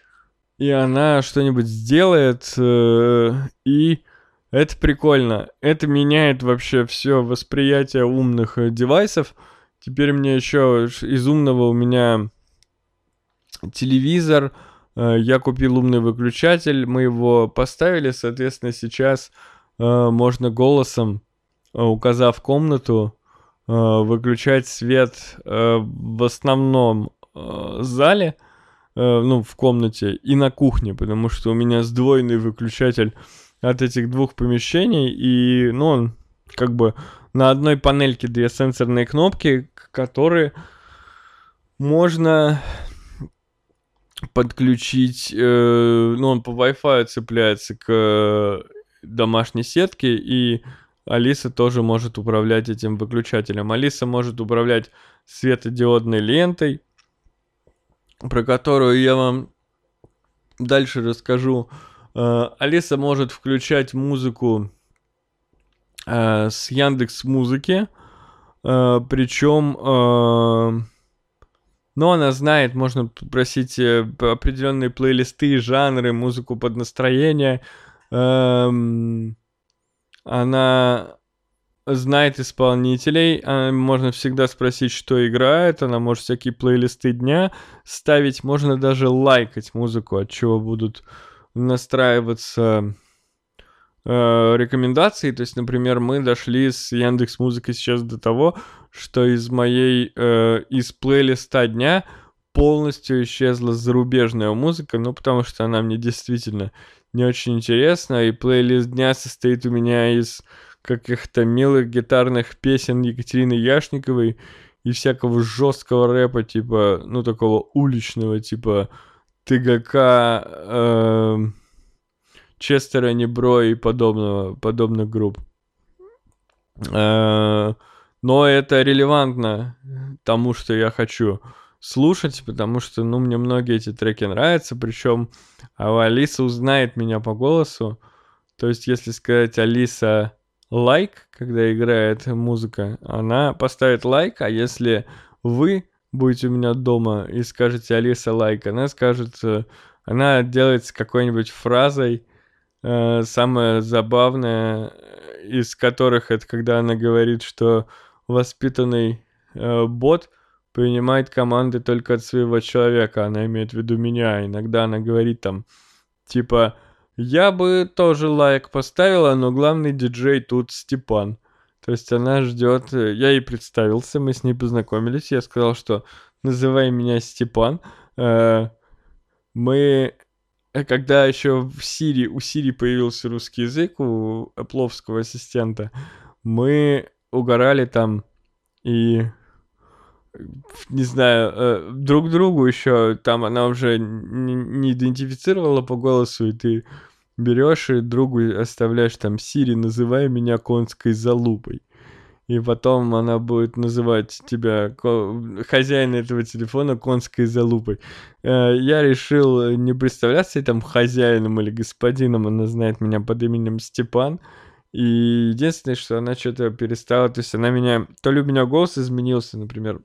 Speaker 1: и она что-нибудь сделает, э, и это прикольно. Это меняет вообще все восприятие умных э, девайсов. Теперь мне еще из умного у меня телевизор, Э, я купил умный выключатель, мы его поставили, соответственно, сейчас можно голосом, э, указав комнату, выключать свет в основном зале, ну, в комнате и на кухне, потому что у меня сдвоенный выключатель от этих двух помещений, и, ну, он как бы на одной панельке две сенсорные кнопки, которые можно подключить, э, ну, он по Wi-Fi цепляется к э, домашней сетке, и Алиса тоже может управлять этим выключателем. Алиса может управлять светодиодной лентой, про которую я вам дальше расскажу. Э, Алиса может включать музыку э, с Яндекс Музыки, э, причем но она знает, можно попросить определенные плейлисты, жанры, музыку под настроение. Эм, она знает исполнителей, а можно всегда спросить, что играет, она может всякие плейлисты дня ставить, можно даже лайкать музыку, от чего будут настраиваться э, рекомендации. То есть, например, мы дошли с Яндекс Музыкой сейчас до того, что из моей, э, из плейлиста дня полностью исчезла зарубежная музыка, ну, потому что она мне действительно не очень интересна, и плейлист дня состоит у меня из каких-то милых гитарных песен Екатерины Яшниковой и всякого жесткого рэпа, типа, ну, такого уличного, типа ТГК, э, Честера Небро и подобного, подобных групп. Э, но это релевантно тому, что я хочу слушать, потому что, ну, мне многие эти треки нравятся, причем а Алиса узнает меня по голосу. То есть, если сказать Алиса лайк, когда играет музыка, она поставит лайк, а если вы будете у меня дома и скажете Алиса лайк, она скажет, э, она делает какой-нибудь фразой, э, самое забавное из которых это когда она говорит, что воспитанный э, бот принимает команды только от своего человека. Она имеет в виду меня. Иногда она говорит там, типа, я бы тоже лайк поставила, но главный диджей тут Степан. То есть она ждет, я ей представился, мы с ней познакомились, я сказал, что называй меня Степан. Э, мы, э, когда еще в Сири, у Сири появился русский язык, у Эпловского ассистента, мы угорали там и не знаю, э, друг другу еще, там она уже не, идентифицировала по голосу, и ты берешь и другу оставляешь там Сири, называй меня конской залупой. И потом она будет называть тебя, хозяина этого телефона, конской залупой. Э, я решил не представляться там хозяином или господином, она знает меня под именем Степан. И единственное, что она что-то перестала, то есть она меня, то ли у меня голос изменился, например,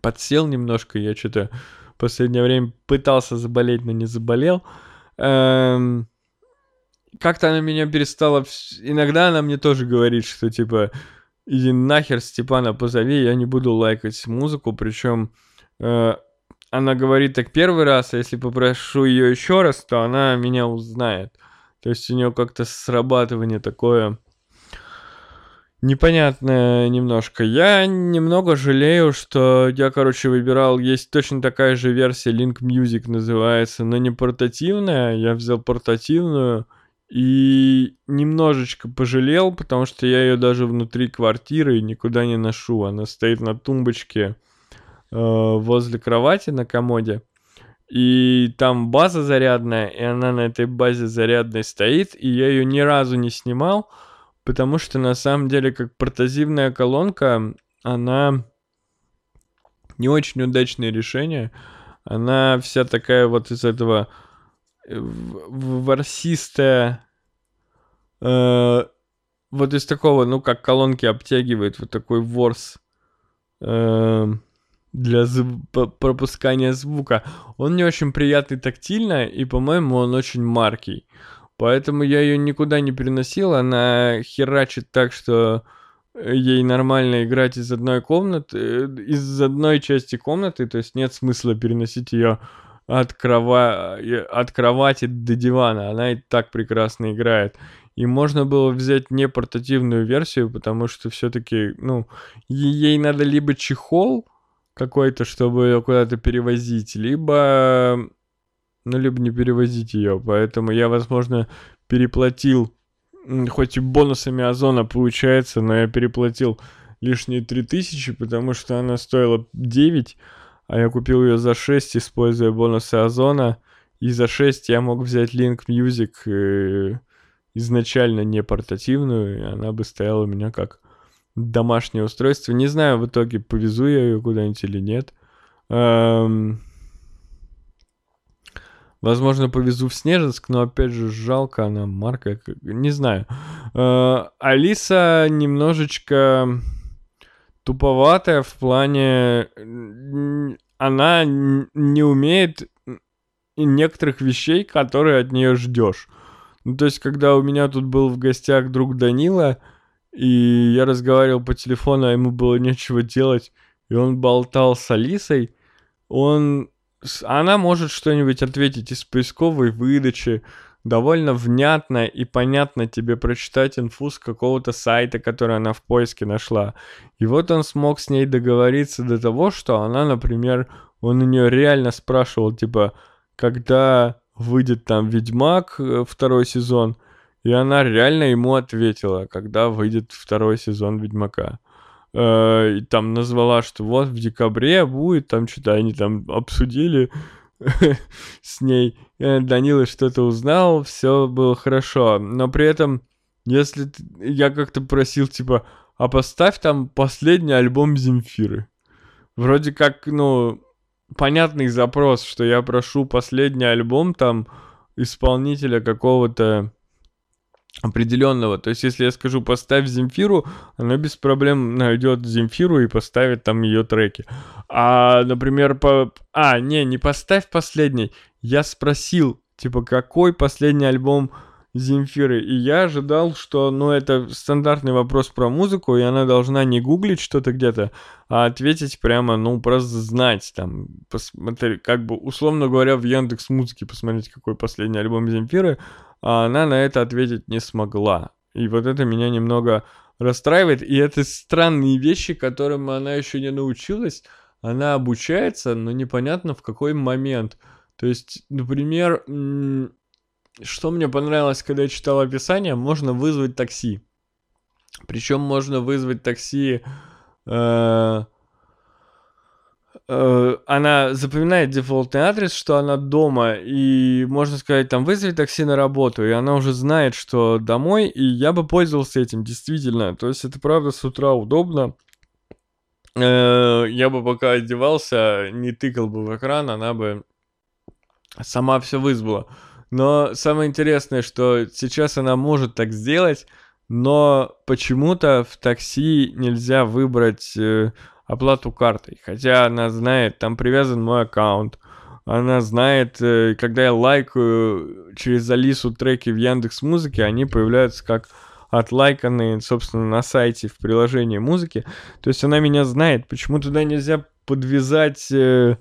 Speaker 1: подсел немножко, я что-то в последнее время пытался заболеть, но не заболел. Эм, как-то она меня перестала... Иногда она мне тоже говорит, что типа иди нахер, Степана позови, я не буду лайкать музыку, причем э, она говорит так первый раз, а если попрошу ее еще раз, то она меня узнает. То есть у нее как-то срабатывание такое непонятное немножко. Я немного жалею, что я, короче, выбирал, есть точно такая же версия Link Music называется, но не портативная, я взял портативную, и немножечко пожалел, потому что я ее даже внутри квартиры никуда не ношу. Она стоит на тумбочке э, возле кровати на комоде. И там база зарядная, и она на этой базе зарядной стоит, и я ее ни разу не снимал, потому что на самом деле как портативная колонка, она не очень удачное решение. Она вся такая вот из этого ворсистая, э, вот из такого, ну, как колонки обтягивает, вот такой ворс э, для зв- пропускания звука. Он не очень приятный тактильно, и, по-моему, он очень маркий. Поэтому я ее никуда не переносил, она херачит так, что ей нормально играть из одной комнаты, э, из одной части комнаты, то есть нет смысла переносить ее от, крова... от кровати до дивана. Она и так прекрасно играет. И можно было взять не портативную версию, потому что все-таки, ну, ей надо либо чехол какой-то, чтобы ее куда-то перевозить, либо, ну, либо не перевозить ее. Поэтому я, возможно, переплатил, хоть и бонусами Озона получается, но я переплатил лишние 3000, потому что она стоила 9, а я купил ее за 6, используя бонусы Озона. И за 6 я мог взять Link Music э, изначально не портативную, и она бы стояла у меня как домашнее устройство. Не знаю, в итоге повезу я ее куда-нибудь или нет. Эм... Возможно, повезу в Снежинск, но опять же жалко, она марка, не знаю. Э, Алиса немножечко туповатая в плане... Она не умеет некоторых вещей, которые от нее ждешь. Ну, то есть, когда у меня тут был в гостях друг Данила, и я разговаривал по телефону, а ему было нечего делать, и он болтал с Алисой, он... Она может что-нибудь ответить из поисковой выдачи, довольно внятно и понятно тебе прочитать инфу с какого-то сайта, который она в поиске нашла. И вот он смог с ней договориться до того, что она, например, он у нее реально спрашивал, типа, когда выйдет там Ведьмак э, второй сезон, и она реально ему ответила, когда выйдет второй сезон Ведьмака. Э, и там назвала, что вот в декабре будет, там что-то они там обсудили, с ней. Данила что-то узнал, все было хорошо. Но при этом, если я как-то просил, типа, а поставь там последний альбом Земфиры. Вроде как, ну, понятный запрос, что я прошу последний альбом там исполнителя какого-то определенного. То есть, если я скажу поставь Земфиру, она без проблем найдет Земфиру и поставит там ее треки. А, например, по... А, не, не поставь последний. Я спросил, типа, какой последний альбом Земфиры. И я ожидал, что, ну, это стандартный вопрос про музыку, и она должна не гуглить что-то где-то, а ответить прямо, ну, просто знать, там, посмотри, как бы, условно говоря, в Яндекс Музыке посмотреть, какой последний альбом Земфиры, а она на это ответить не смогла. И вот это меня немного расстраивает, и это странные вещи, которым она еще не научилась, она обучается, но непонятно в какой момент. То есть, например, что мне понравилось, когда я читал описание, можно вызвать такси. Причем можно вызвать такси... Э, э, она запоминает дефолтный адрес, что она дома, и можно сказать, там, вызови такси на работу, и она уже знает, что домой, и я бы пользовался этим, действительно. То есть это правда с утра удобно. Э, я бы пока одевался, не тыкал бы в экран, она бы сама все вызвала. Но самое интересное, что сейчас она может так сделать, но почему-то в такси нельзя выбрать э, оплату картой. Хотя она знает, там привязан мой аккаунт. она знает, э, когда я лайкаю через Алису треки в Яндекс Музыке, они появляются как отлайканные, собственно, на сайте в приложении музыки. То есть она меня знает. Почему туда нельзя подвязать э,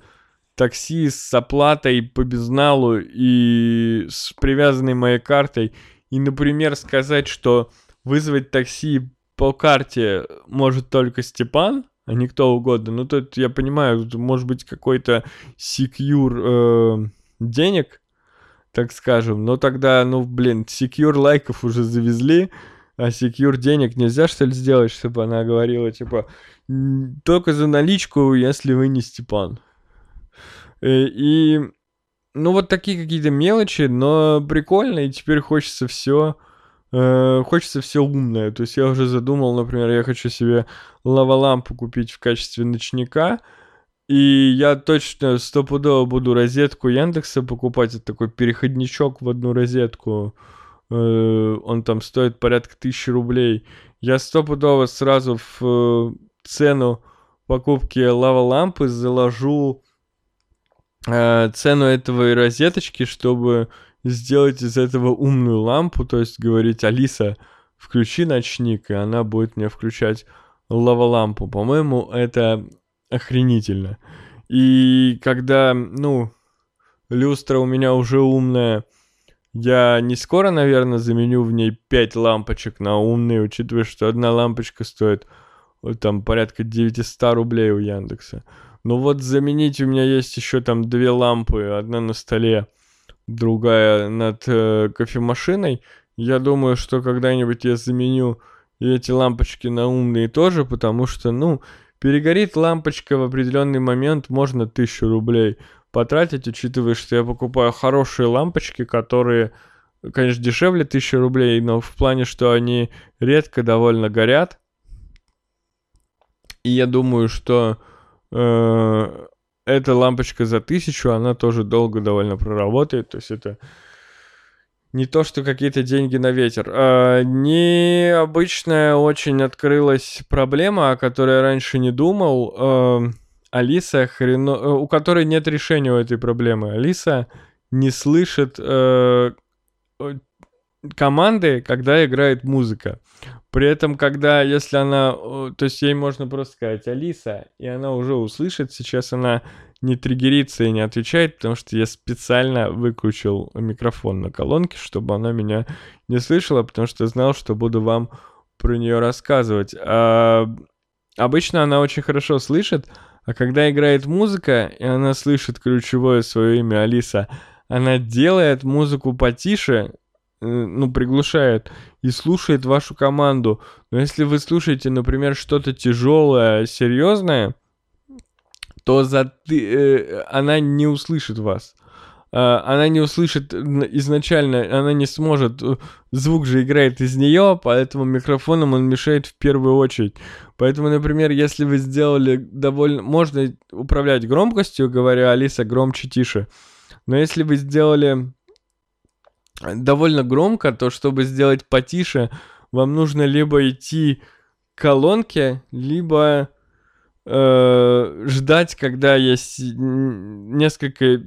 Speaker 1: такси с оплатой по безналу и с привязанной моей картой? И, например, сказать, что вызвать такси по карте может только Степан, а не кто угодно. Ну, тут я понимаю, может быть какой-то секьюр э, денег, так скажем. Но тогда, ну, блин, секьюр лайков уже завезли, а секьюр денег нельзя, что ли, сделать, чтобы она говорила, типа, только за наличку, если вы не Степан. Э, и, ну, вот такие какие-то мелочи, но прикольно, и теперь хочется все э, хочется все умное. То есть я уже задумал, например, я хочу себе лава-лампу купить в качестве ночника, и я точно стопудово буду розетку Яндекса покупать. Это такой переходничок в одну розетку. Э, он там стоит порядка тысячи рублей. Я стопудово сразу в э, цену покупки лава-лампы заложу цену этого розеточки, чтобы сделать из этого умную лампу, то есть говорить, Алиса, включи ночник, и она будет мне включать лава-лампу. По-моему, это охренительно. И когда, ну, люстра у меня уже умная, я не скоро, наверное, заменю в ней 5 лампочек на умные, учитывая, что одна лампочка стоит вот, там порядка 900 рублей у Яндекса. Но вот заменить у меня есть еще там две лампы, одна на столе, другая над э, кофемашиной. Я думаю, что когда-нибудь я заменю эти лампочки на умные тоже, потому что, ну, перегорит лампочка в определенный момент, можно тысячу рублей потратить, учитывая, что я покупаю хорошие лампочки, которые, конечно, дешевле тысячи рублей, но в плане, что они редко довольно горят. И я думаю, что эта лампочка за тысячу, она тоже долго довольно проработает. То есть это не то, что какие-то деньги на ветер. А, необычная очень открылась проблема, о которой я раньше не думал. А, Алиса хрено... Э, у которой нет решения у этой проблемы. Алиса не слышит э, команды, когда играет музыка. При этом, когда, если она, то есть ей можно просто сказать Алиса, и она уже услышит, сейчас она не триггерится и не отвечает, потому что я специально выключил микрофон на колонке, чтобы она меня не слышала, потому что знал, что буду вам про нее рассказывать. А, обычно она очень хорошо слышит, а когда играет музыка, и она слышит ключевое свое имя Алиса, она делает музыку потише, ну, приглушает и слушает вашу команду. Но если вы слушаете, например, что-то тяжелое, серьезное, то за ты, э, она не услышит вас. Э, она не услышит изначально, она не сможет. Э, звук же играет из нее, поэтому микрофоном он мешает в первую очередь. Поэтому, например, если вы сделали довольно... Можно управлять громкостью, говоря, Алиса, громче, тише. Но если вы сделали довольно громко, то чтобы сделать потише, вам нужно либо идти к колонке, либо э, ждать, когда есть несколько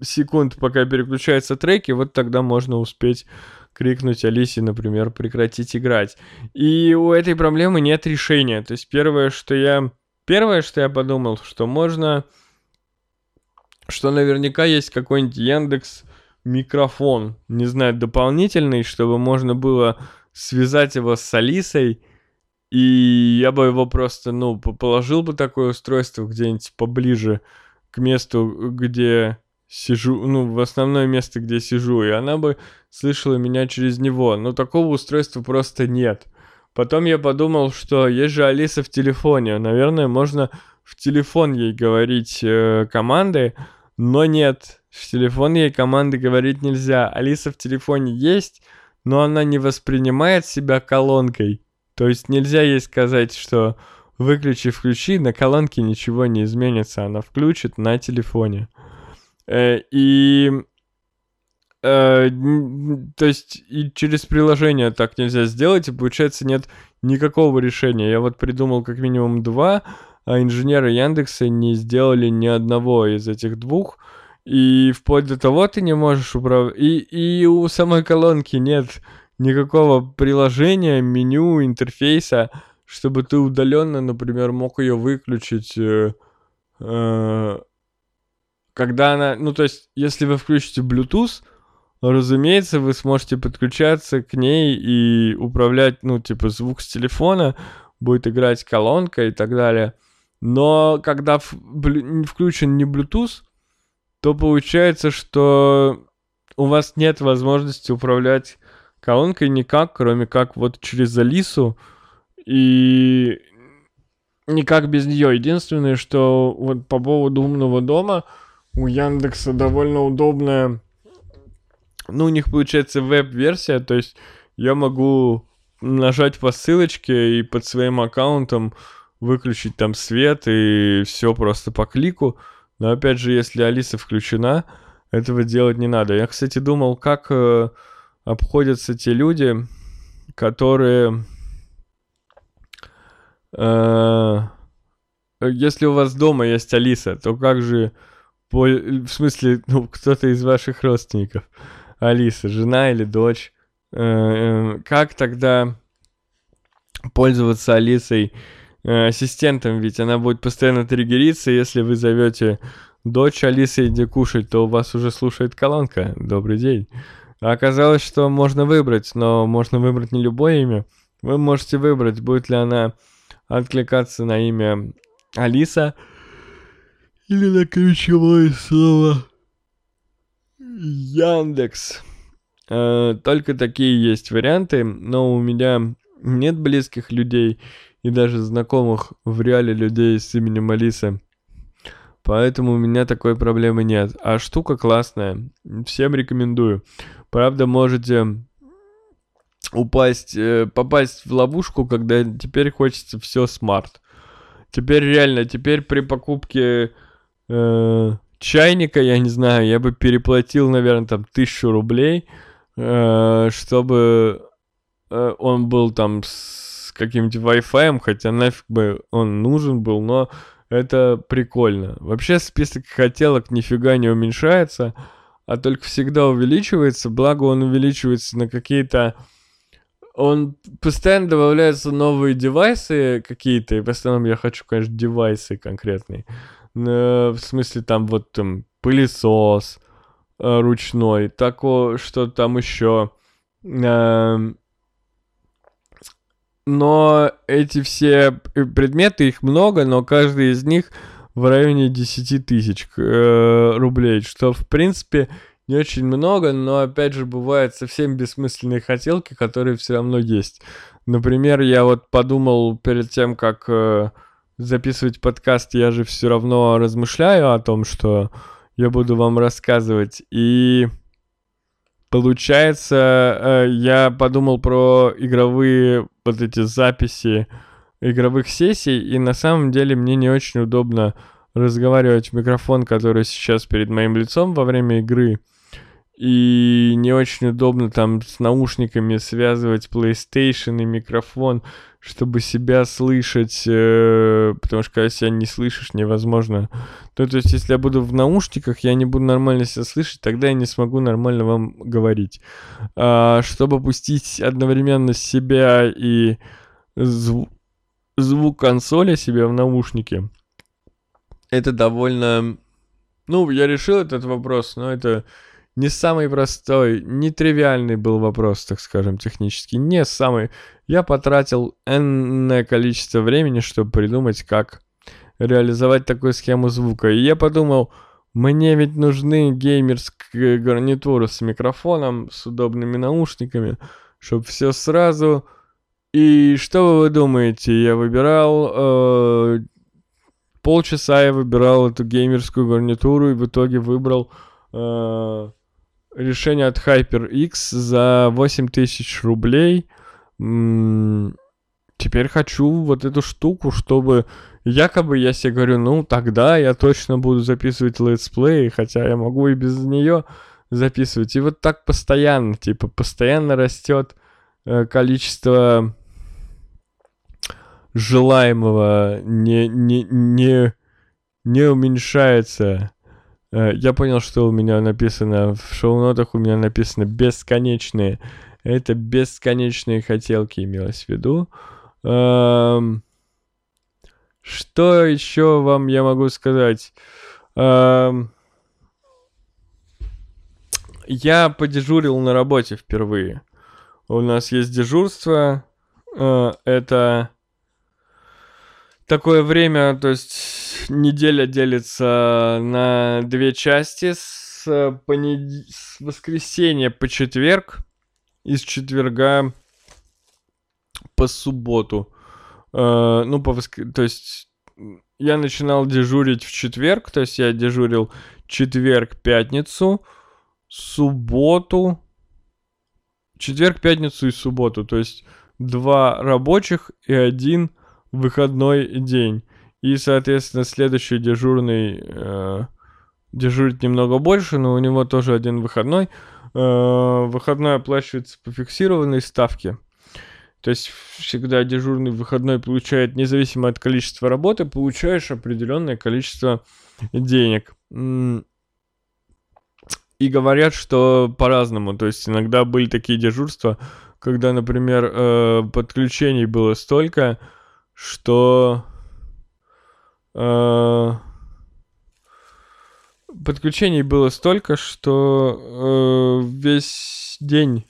Speaker 1: секунд, пока переключаются треки, вот тогда можно успеть крикнуть Алисе, например, прекратить играть. И у этой проблемы нет решения. То есть первое, что я... Первое, что я подумал, что можно... Что наверняка есть какой-нибудь Яндекс микрофон, не знаю, дополнительный, чтобы можно было связать его с Алисой, и я бы его просто, ну, положил бы такое устройство где-нибудь поближе к месту, где сижу, ну, в основное место, где сижу, и она бы слышала меня через него. Но такого устройства просто нет. Потом я подумал, что есть же Алиса в телефоне. Наверное, можно в телефон ей говорить э, команды, но нет, в телефон ей команды говорить нельзя. Алиса в телефоне есть, но она не воспринимает себя колонкой. То есть нельзя ей сказать, что выключи, включи, на колонке ничего не изменится. Она включит на телефоне. Э, и э, то есть и через приложение так нельзя сделать, и получается нет никакого решения. Я вот придумал как минимум два, а инженеры Яндекса не сделали ни одного из этих двух. И вплоть до того ты не можешь управлять. И, и у самой колонки нет никакого приложения, меню, интерфейса, чтобы ты удаленно, например, мог ее выключить. Э, э, когда она. Ну, то есть, если вы включите Bluetooth, разумеется, вы сможете подключаться к ней и управлять, ну, типа, звук с телефона, будет играть колонка и так далее. Но когда включен не Bluetooth, то получается, что у вас нет возможности управлять колонкой никак, кроме как вот через Алису и никак без нее. Единственное, что вот по поводу умного дома у Яндекса довольно удобная, ну, у них получается веб-версия, то есть я могу нажать по ссылочке и под своим аккаунтом выключить там свет и все просто по клику. Но опять же, если Алиса включена, этого делать не надо. Я, кстати, думал, как э, обходятся те люди, которые... Э, если у вас дома есть Алиса, то как же... По, в смысле, ну, кто-то из ваших родственников. Алиса, жена или дочь. Э, э, как тогда пользоваться Алисой ассистентом, ведь она будет постоянно триггериться, если вы зовете дочь Алисы иди кушать, то у вас уже слушает колонка. Добрый день. Оказалось, что можно выбрать, но можно выбрать не любое имя. Вы можете выбрать, будет ли она откликаться на имя Алиса или на ключевое слово Яндекс. Э, только такие есть варианты, но у меня нет близких людей, и даже знакомых в реале людей с именем Алисы. Поэтому у меня такой проблемы нет. А штука классная. Всем рекомендую. Правда, можете упасть, э, попасть в ловушку, когда теперь хочется все смарт. Теперь реально, теперь при покупке э, чайника, я не знаю, я бы переплатил, наверное, там тысячу рублей, э, чтобы э, он был там с каким-нибудь Wi-Fi, хотя нафиг бы он нужен был, но это прикольно. Вообще список хотелок нифига не уменьшается, а только всегда увеличивается, благо он увеличивается на какие-то... Он постоянно добавляются новые девайсы какие-то, и в основном я хочу, конечно, девайсы конкретные. В смысле, там вот там пылесос э, ручной, такое, что там еще эм, но эти все предметы, их много, но каждый из них в районе 10 тысяч э, рублей, что в принципе не очень много, но опять же бывают совсем бессмысленные хотелки, которые все равно есть. Например, я вот подумал перед тем, как э, записывать подкаст, я же все равно размышляю о том, что я буду вам рассказывать. И Получается, э, я подумал про игровые вот эти записи игровых сессий, и на самом деле мне не очень удобно разговаривать в микрофон, который сейчас перед моим лицом во время игры. И не очень удобно там с наушниками связывать PlayStation и микрофон, чтобы себя слышать, э, потому что когда себя не слышишь, невозможно. Ну, то есть, если я буду в наушниках, я не буду нормально себя слышать, тогда я не смогу нормально вам говорить. А, чтобы пустить одновременно себя и зв- звук консоли себе в наушнике, это довольно... Ну, я решил этот вопрос, но это не самый простой, не тривиальный был вопрос, так скажем, технически. Не самый. Я потратил энное количество времени, чтобы придумать, как реализовать такую схему звука. И я подумал, мне ведь нужны геймерские гарнитуры с микрофоном, с удобными наушниками, чтобы все сразу... И что вы думаете? Я выбирал... Э, полчаса я выбирал эту геймерскую гарнитуру и в итоге выбрал... Э, решение от HyperX за 8000 рублей. Теперь хочу вот эту штуку, чтобы якобы я себе говорю, ну тогда я точно буду записывать let's play, хотя я могу и без нее записывать. И вот так постоянно, типа, постоянно растет э, количество желаемого, не, не, не, не уменьшается я понял, что у меня написано в шоу-нотах, у меня написано бесконечные. Это бесконечные хотелки имелось в виду. Эм, что еще вам я могу сказать? Эм, я подежурил на работе впервые. У нас есть дежурство. Э, это такое время, то есть неделя делится на две части с, понед... с воскресенья по четверг и с четверга по субботу. Э, ну, по воск... то есть я начинал дежурить в четверг, то есть я дежурил четверг, пятницу, субботу, четверг, пятницу и субботу, то есть два рабочих и один выходной день. И, соответственно, следующий дежурный э, дежурит немного больше, но у него тоже один выходной. Э, выходной оплачивается по фиксированной ставке. То есть всегда дежурный выходной получает, независимо от количества работы, получаешь определенное количество денег. И говорят, что по-разному. То есть иногда были такие дежурства, когда, например, э, подключений было столько, что подключений было столько, что э, весь день,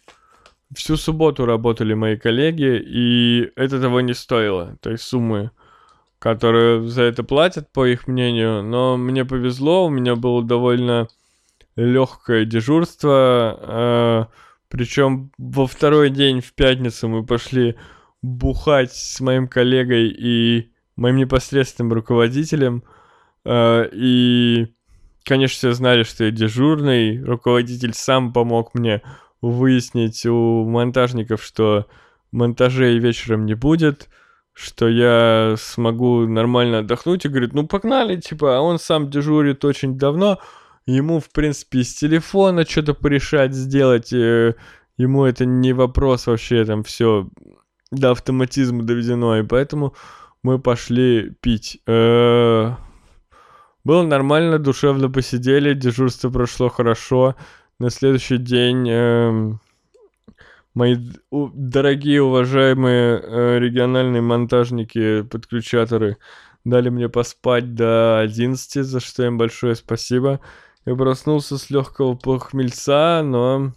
Speaker 1: всю субботу работали мои коллеги, и это того не стоило, то есть суммы, которые за это платят, по их мнению. Но мне повезло, у меня было довольно легкое дежурство, э, причем во второй день в пятницу мы пошли бухать с моим коллегой и моим непосредственным руководителем. Э, и, конечно, все знали, что я дежурный. Руководитель сам помог мне выяснить у монтажников, что монтажей вечером не будет, что я смогу нормально отдохнуть. И говорит, ну погнали, типа, а он сам дежурит очень давно. Ему, в принципе, с телефона что-то порешать, сделать. Э, ему это не вопрос вообще, там все до автоматизма доведено, и поэтому мы пошли пить. Э, было нормально, душевно посидели, дежурство прошло хорошо. На следующий день э, мои дорогие, уважаемые э, региональные монтажники, подключаторы дали мне поспать до 11, за что им большое спасибо. Я проснулся с легкого похмельца, но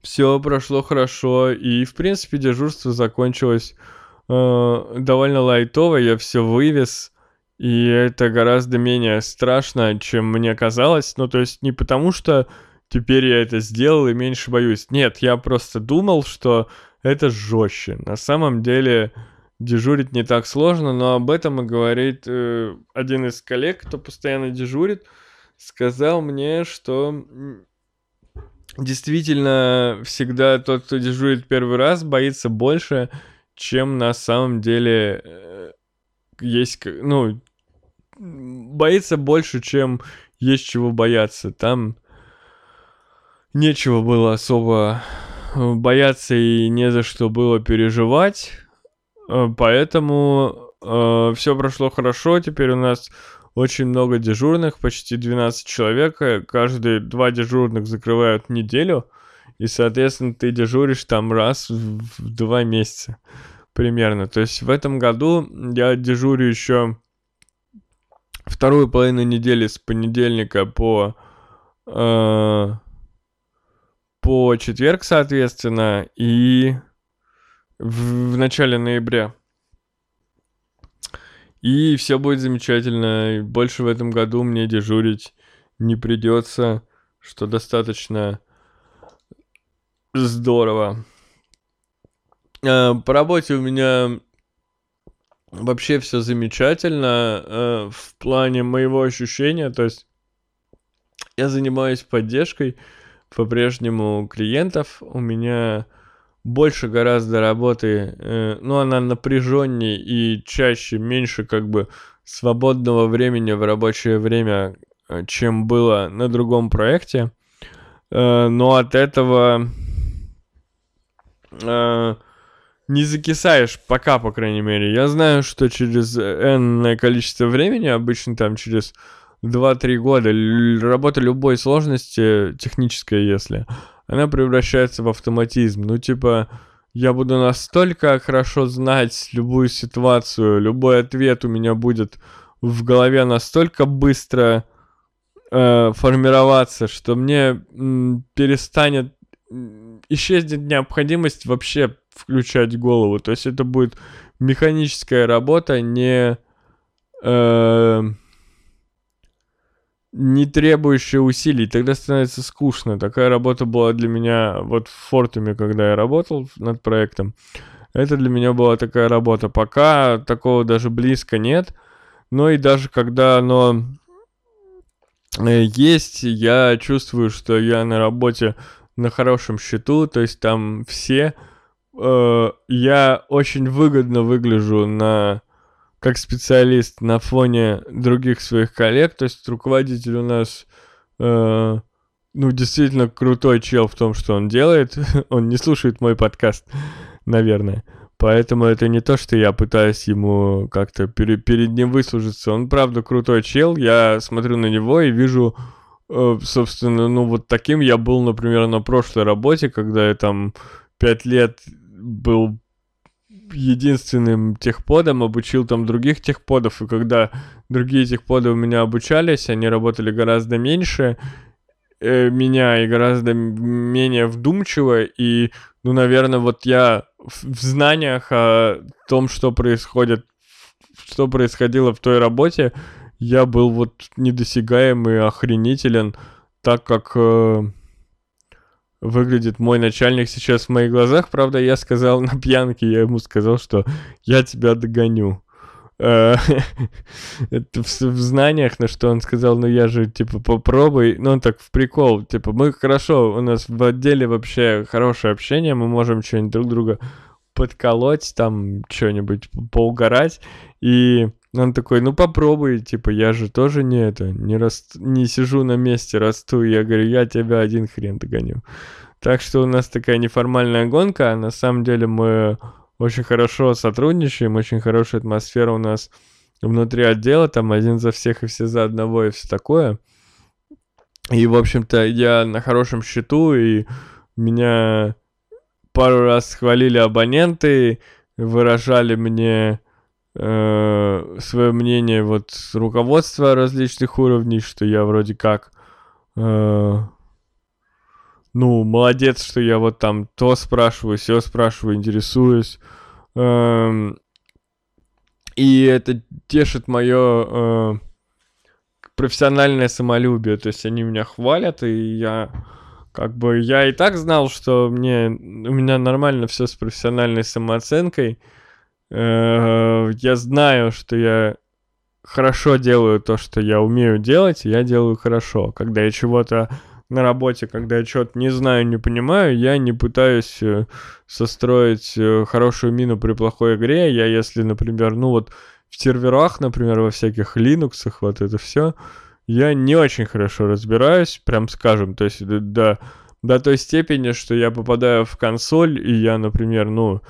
Speaker 1: все прошло хорошо, и, в принципе, дежурство закончилось довольно лайтово, я все вывез, и это гораздо менее страшно, чем мне казалось. Ну, то есть не потому, что теперь я это сделал и меньше боюсь. Нет, я просто думал, что это жестче. На самом деле дежурить не так сложно, но об этом и говорит э, один из коллег, кто постоянно дежурит, сказал мне, что действительно всегда тот, кто дежурит первый раз, боится больше, чем на самом деле э, есть, ну, боится больше, чем есть чего бояться. Там нечего было особо э, бояться и не за что было переживать. Э, поэтому э, все прошло хорошо. Теперь у нас очень много дежурных, почти 12 человек. Каждые два дежурных закрывают неделю. И, соответственно, ты дежуришь там раз в два месяца примерно. То есть в этом году я дежурю еще вторую половину недели с понедельника по э, по четверг, соответственно, и в, в начале ноября. И все будет замечательно. Больше в этом году мне дежурить не придется, что достаточно здорово. Э, по работе у меня вообще все замечательно э, в плане моего ощущения. То есть я занимаюсь поддержкой по-прежнему клиентов. У меня больше гораздо работы, э, ну, она напряженнее и чаще, меньше как бы свободного времени в рабочее время, чем было на другом проекте. Но от этого э, не закисаешь, пока, по крайней мере. Я знаю, что через энное количество времени, обычно там через 2-3 года, работа любой сложности, техническая если, она превращается в автоматизм. Ну, типа, я буду настолько хорошо знать любую ситуацию, любой ответ у меня будет в голове настолько быстро э, формироваться, что мне м, перестанет исчезнет необходимость вообще включать голову. То есть это будет механическая работа, не э, не требующая усилий, тогда становится скучно. Такая работа была для меня вот в Фортуме, когда я работал над проектом. Это для меня была такая работа. Пока такого даже близко нет. Но и даже когда оно э, есть, я чувствую, что я на работе на хорошем счету, то есть там все, э, я очень выгодно выгляжу на как специалист на фоне других своих коллег, то есть руководитель у нас, э, ну, действительно крутой чел в том, что он делает, он не слушает мой подкаст, наверное, поэтому это не то, что я пытаюсь ему как-то пере- перед ним выслужиться, он правда крутой чел, я смотрю на него и вижу, собственно, ну, вот таким я был, например, на прошлой работе, когда я там пять лет был единственным техподом, обучил там других техподов, и когда другие техподы у меня обучались, они работали гораздо меньше э, меня и гораздо менее вдумчиво, и, ну, наверное, вот я в знаниях о том, что происходит, что происходило в той работе, я был вот недосягаемый, охренителен, так как... э, выглядит мой начальник сейчас в моих глазах. Правда, я сказал на пьянке, я ему сказал, что я тебя догоню. Э, Это в, в знаниях, на что он сказал, ну я же, типа, попробуй. Ну, он так в прикол, типа, мы хорошо, у нас в отделе вообще хорошее общение, мы можем что-нибудь друг друга подколоть, там, что-нибудь поугарать. И он такой, ну попробуй, типа, я же тоже не это, не, раст... не сижу на месте, расту. Я говорю, я тебя один хрен догоню. Так что у нас такая неформальная гонка, а на самом деле мы очень хорошо сотрудничаем, очень хорошая атмосфера у нас внутри отдела, там один за всех и все за одного и все такое. И, в общем-то, я на хорошем счету, и меня пару раз хвалили абоненты, выражали мне э, свое мнение вот руководства различных уровней, что я вроде как э, ну, молодец, что я вот там то спрашиваю, все спрашиваю, интересуюсь. Эм, и это тешит мое профессиональное самолюбие. То есть они меня хвалят, и я как бы я и так знал, что мне у меня нормально все с профессиональной самооценкой. Э, Я знаю, что я хорошо делаю то, что я умею делать, и я делаю хорошо. Когда я чего-то на работе, когда я что-то не знаю, не понимаю, я не пытаюсь э, состроить э, хорошую мину при плохой игре. Я, если, например, ну вот в серверах, например, во всяких Linux, вот это все, я не очень хорошо разбираюсь, прям скажем, то есть до, до, до той степени, что я попадаю в консоль, и я, например, ну,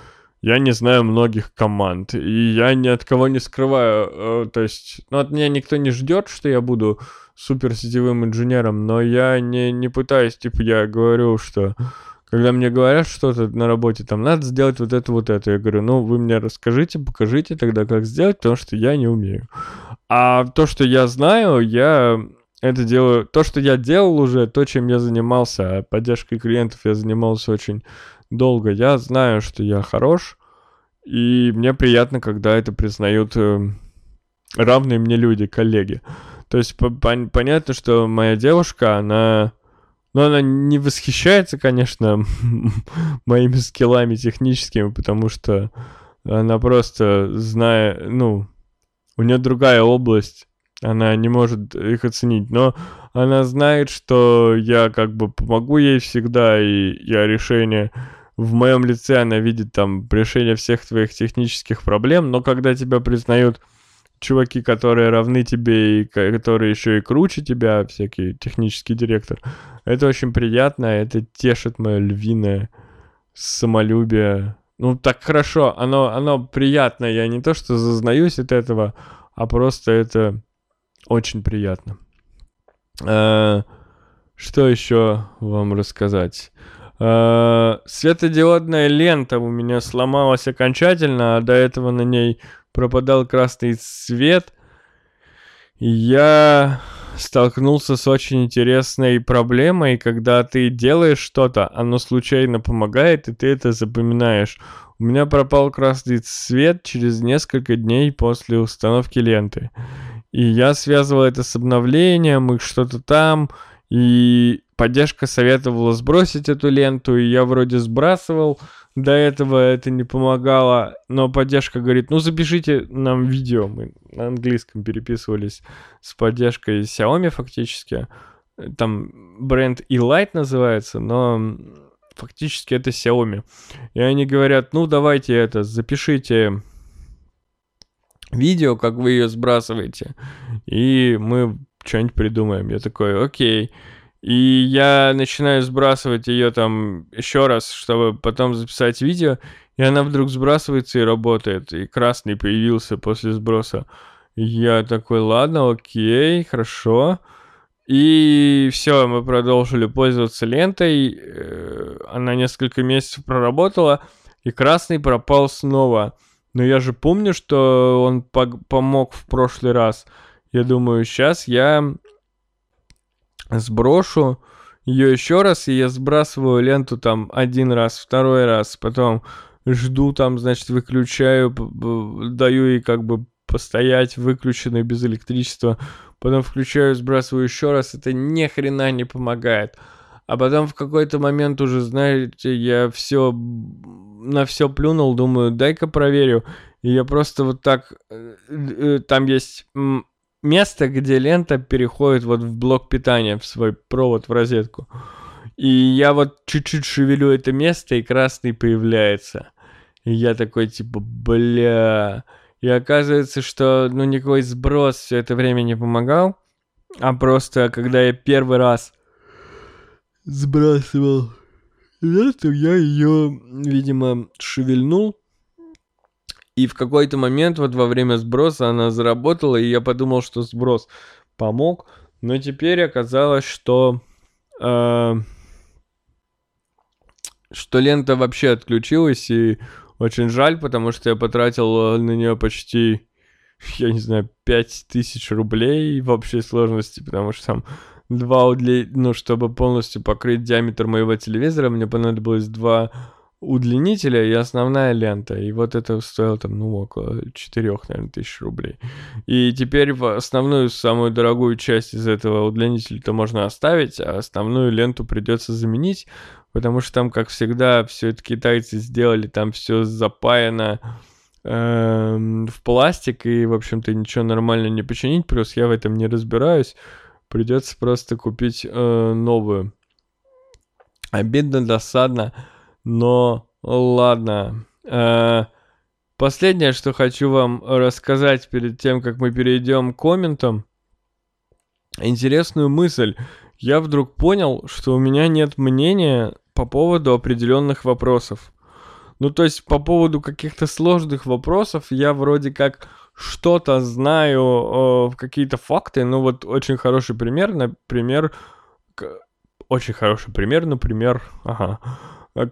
Speaker 1: я не знаю многих команд, и я ни от кого не скрываю, э, то есть, ну, от меня никто не ждет, что я буду супер сетевым инженером, но я не, не пытаюсь, типа, я говорю, что когда мне говорят что-то на работе, там, надо сделать вот это, вот это, я говорю, ну, вы мне расскажите, покажите тогда, как сделать, потому что я не умею. А то, что я знаю, я это делаю, то, что я делал уже, то, чем я занимался, а поддержкой клиентов я занимался очень долго, я знаю, что я хорош, и мне приятно, когда это признают э, равные мне люди, коллеги. То есть по- пон- понятно, что моя девушка, она... Ну, она не восхищается, конечно, моими скиллами техническими, потому что она просто, зная, ну, у нее другая область, она не может их оценить, но она знает, что я как бы помогу ей всегда, и я решение в моем лице, она видит там решение всех твоих технических проблем, но когда тебя признают чуваки, которые равны тебе и ко- которые еще и круче тебя, всякий технический директор, это очень приятно, это тешит мое львиное самолюбие. Ну, так хорошо, оно, оно приятно, я не то что зазнаюсь от этого, а просто это очень приятно. Э, что еще вам рассказать? Э, светодиодная лента у меня сломалась окончательно, а до этого на ней пропадал красный свет. Я столкнулся с очень интересной проблемой, когда ты делаешь что-то, оно случайно помогает, и ты это запоминаешь. У меня пропал красный цвет через несколько дней после установки ленты. И я связывал это с обновлением, и что-то там, и поддержка советовала сбросить эту ленту, и я вроде сбрасывал, до этого это не помогало, но поддержка говорит, ну запишите нам видео, мы на английском переписывались с поддержкой Xiaomi фактически, там бренд E-Light называется, но фактически это Xiaomi. И они говорят, ну давайте это, запишите видео, как вы ее сбрасываете, и мы что-нибудь придумаем. Я такой, окей. И я начинаю сбрасывать ее там еще раз, чтобы потом записать видео, и она вдруг сбрасывается и работает, и красный появился после сброса. я такой, ладно, окей, хорошо. И все, мы продолжили пользоваться лентой. Э, она несколько месяцев проработала, и красный пропал снова. Но я же помню, что он помог в прошлый раз. Я думаю, сейчас я сброшу ее еще раз, и я сбрасываю ленту там один раз, второй раз, потом жду там, значит, выключаю, даю ей как бы постоять выключенной без электричества, потом включаю, сбрасываю еще раз, это ни хрена не помогает. А потом в какой-то момент уже, знаете, я все на все плюнул, думаю, дай-ка проверю. И я просто вот так, э, э, там есть место, где лента переходит вот в блок питания, в свой провод, в розетку. И я вот чуть-чуть шевелю это место, и красный появляется. И я такой, типа, бля... И оказывается, что, ну, никакой сброс все это время не помогал, а просто, когда я первый раз сбрасывал ленту, я ее, видимо, шевельнул, и в какой-то момент вот во время сброса она заработала, и я подумал, что сброс помог. Но теперь оказалось, что... Э, что лента вообще отключилась, и очень жаль, потому что я потратил на нее почти, я не знаю, 5000 рублей в общей сложности, потому что там два удле... ну, чтобы полностью покрыть диаметр моего телевизора, мне понадобилось два удлинителя и основная лента. И вот это стоило там, ну, около 4, наверное, тысяч рублей. И теперь в основную, самую дорогую часть из этого удлинителя-то можно оставить, а основную ленту придется заменить, потому что там, как всегда, все это китайцы сделали, там все запаяно эм, в пластик, и, в общем-то, ничего нормально не починить, плюс я в этом не разбираюсь, придется просто купить э, новую. Обидно, досадно, но ладно. Э, последнее, что хочу вам рассказать перед тем, как мы перейдем к комментам. Интересную мысль. Я вдруг понял, что у меня нет мнения по поводу определенных вопросов. Ну, то есть по поводу каких-то сложных вопросов я вроде как что-то знаю, э, какие-то факты. Ну, вот очень хороший пример, например, очень хороший пример, например, ага,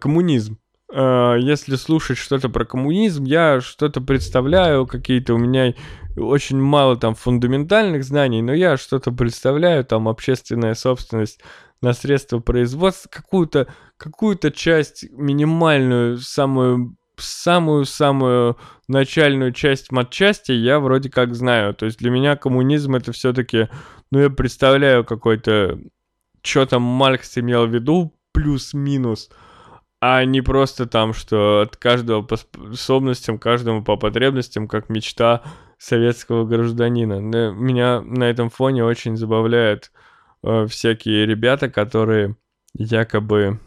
Speaker 1: коммунизм. Э, если слушать что-то про коммунизм, я что-то представляю, какие-то у меня очень мало там фундаментальных знаний, но я что-то представляю, там общественная собственность на средства производства, какую-то какую-то часть минимальную, самую самую-самую начальную часть матчасти я вроде как знаю. То есть для меня коммунизм это все-таки, ну я представляю какой-то, что там Маркс имел в виду, плюс-минус а не просто там, что от каждого по способностям, каждому по потребностям, как мечта советского гражданина. Меня на этом фоне очень забавляют э, всякие ребята, которые якобы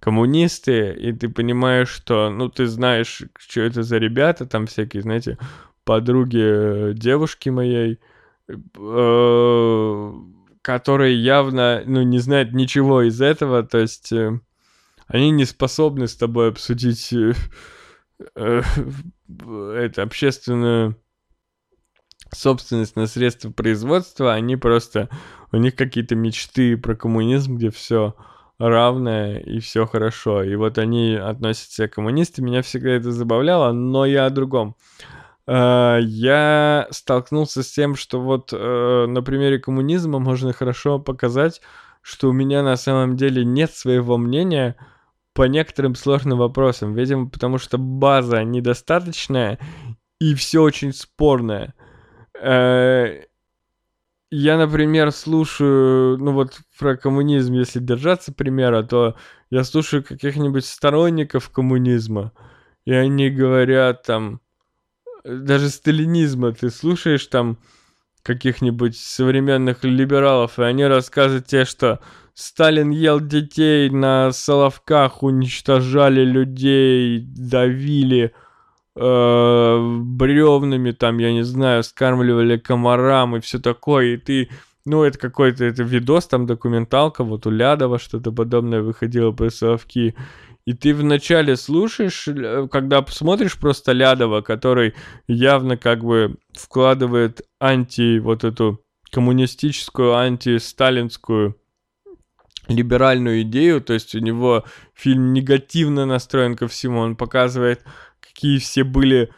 Speaker 1: коммунисты, и ты понимаешь, что, ну, ты знаешь, что это за ребята, там всякие, знаете, подруги э, девушки моей, э, которые явно, ну, не знают ничего из этого, то есть... Э, они не способны с тобой обсудить э, э, это общественную собственность на средства производства, они просто, у них какие-то мечты про коммунизм, где все равное и все хорошо. И вот они относятся к коммунистам, меня всегда это забавляло, но я о другом. Uh, я столкнулся с тем, что вот uh, на примере коммунизма можно хорошо показать, что у меня на самом деле нет своего мнения по некоторым сложным вопросам. Видимо, потому что база недостаточная и все очень спорное. Uh, я, например, слушаю, ну вот про коммунизм, если держаться примера, то я слушаю каких-нибудь сторонников коммунизма, и они говорят там, даже сталинизма, ты слушаешь там каких-нибудь современных либералов, и они рассказывают тебе, что Сталин ел детей на Соловках, уничтожали людей, давили, э, бревнами там, я не знаю, скармливали комарам и все такое, и ты, ну, это какой-то, это видос, там документалка, вот у Лядова что-то подобное выходило про Соловки, и ты вначале слушаешь, э, когда посмотришь просто Лядова, который явно как бы вкладывает анти, вот эту коммунистическую, антисталинскую либеральную идею, то есть у него фильм негативно настроен ко всему, он показывает какие все были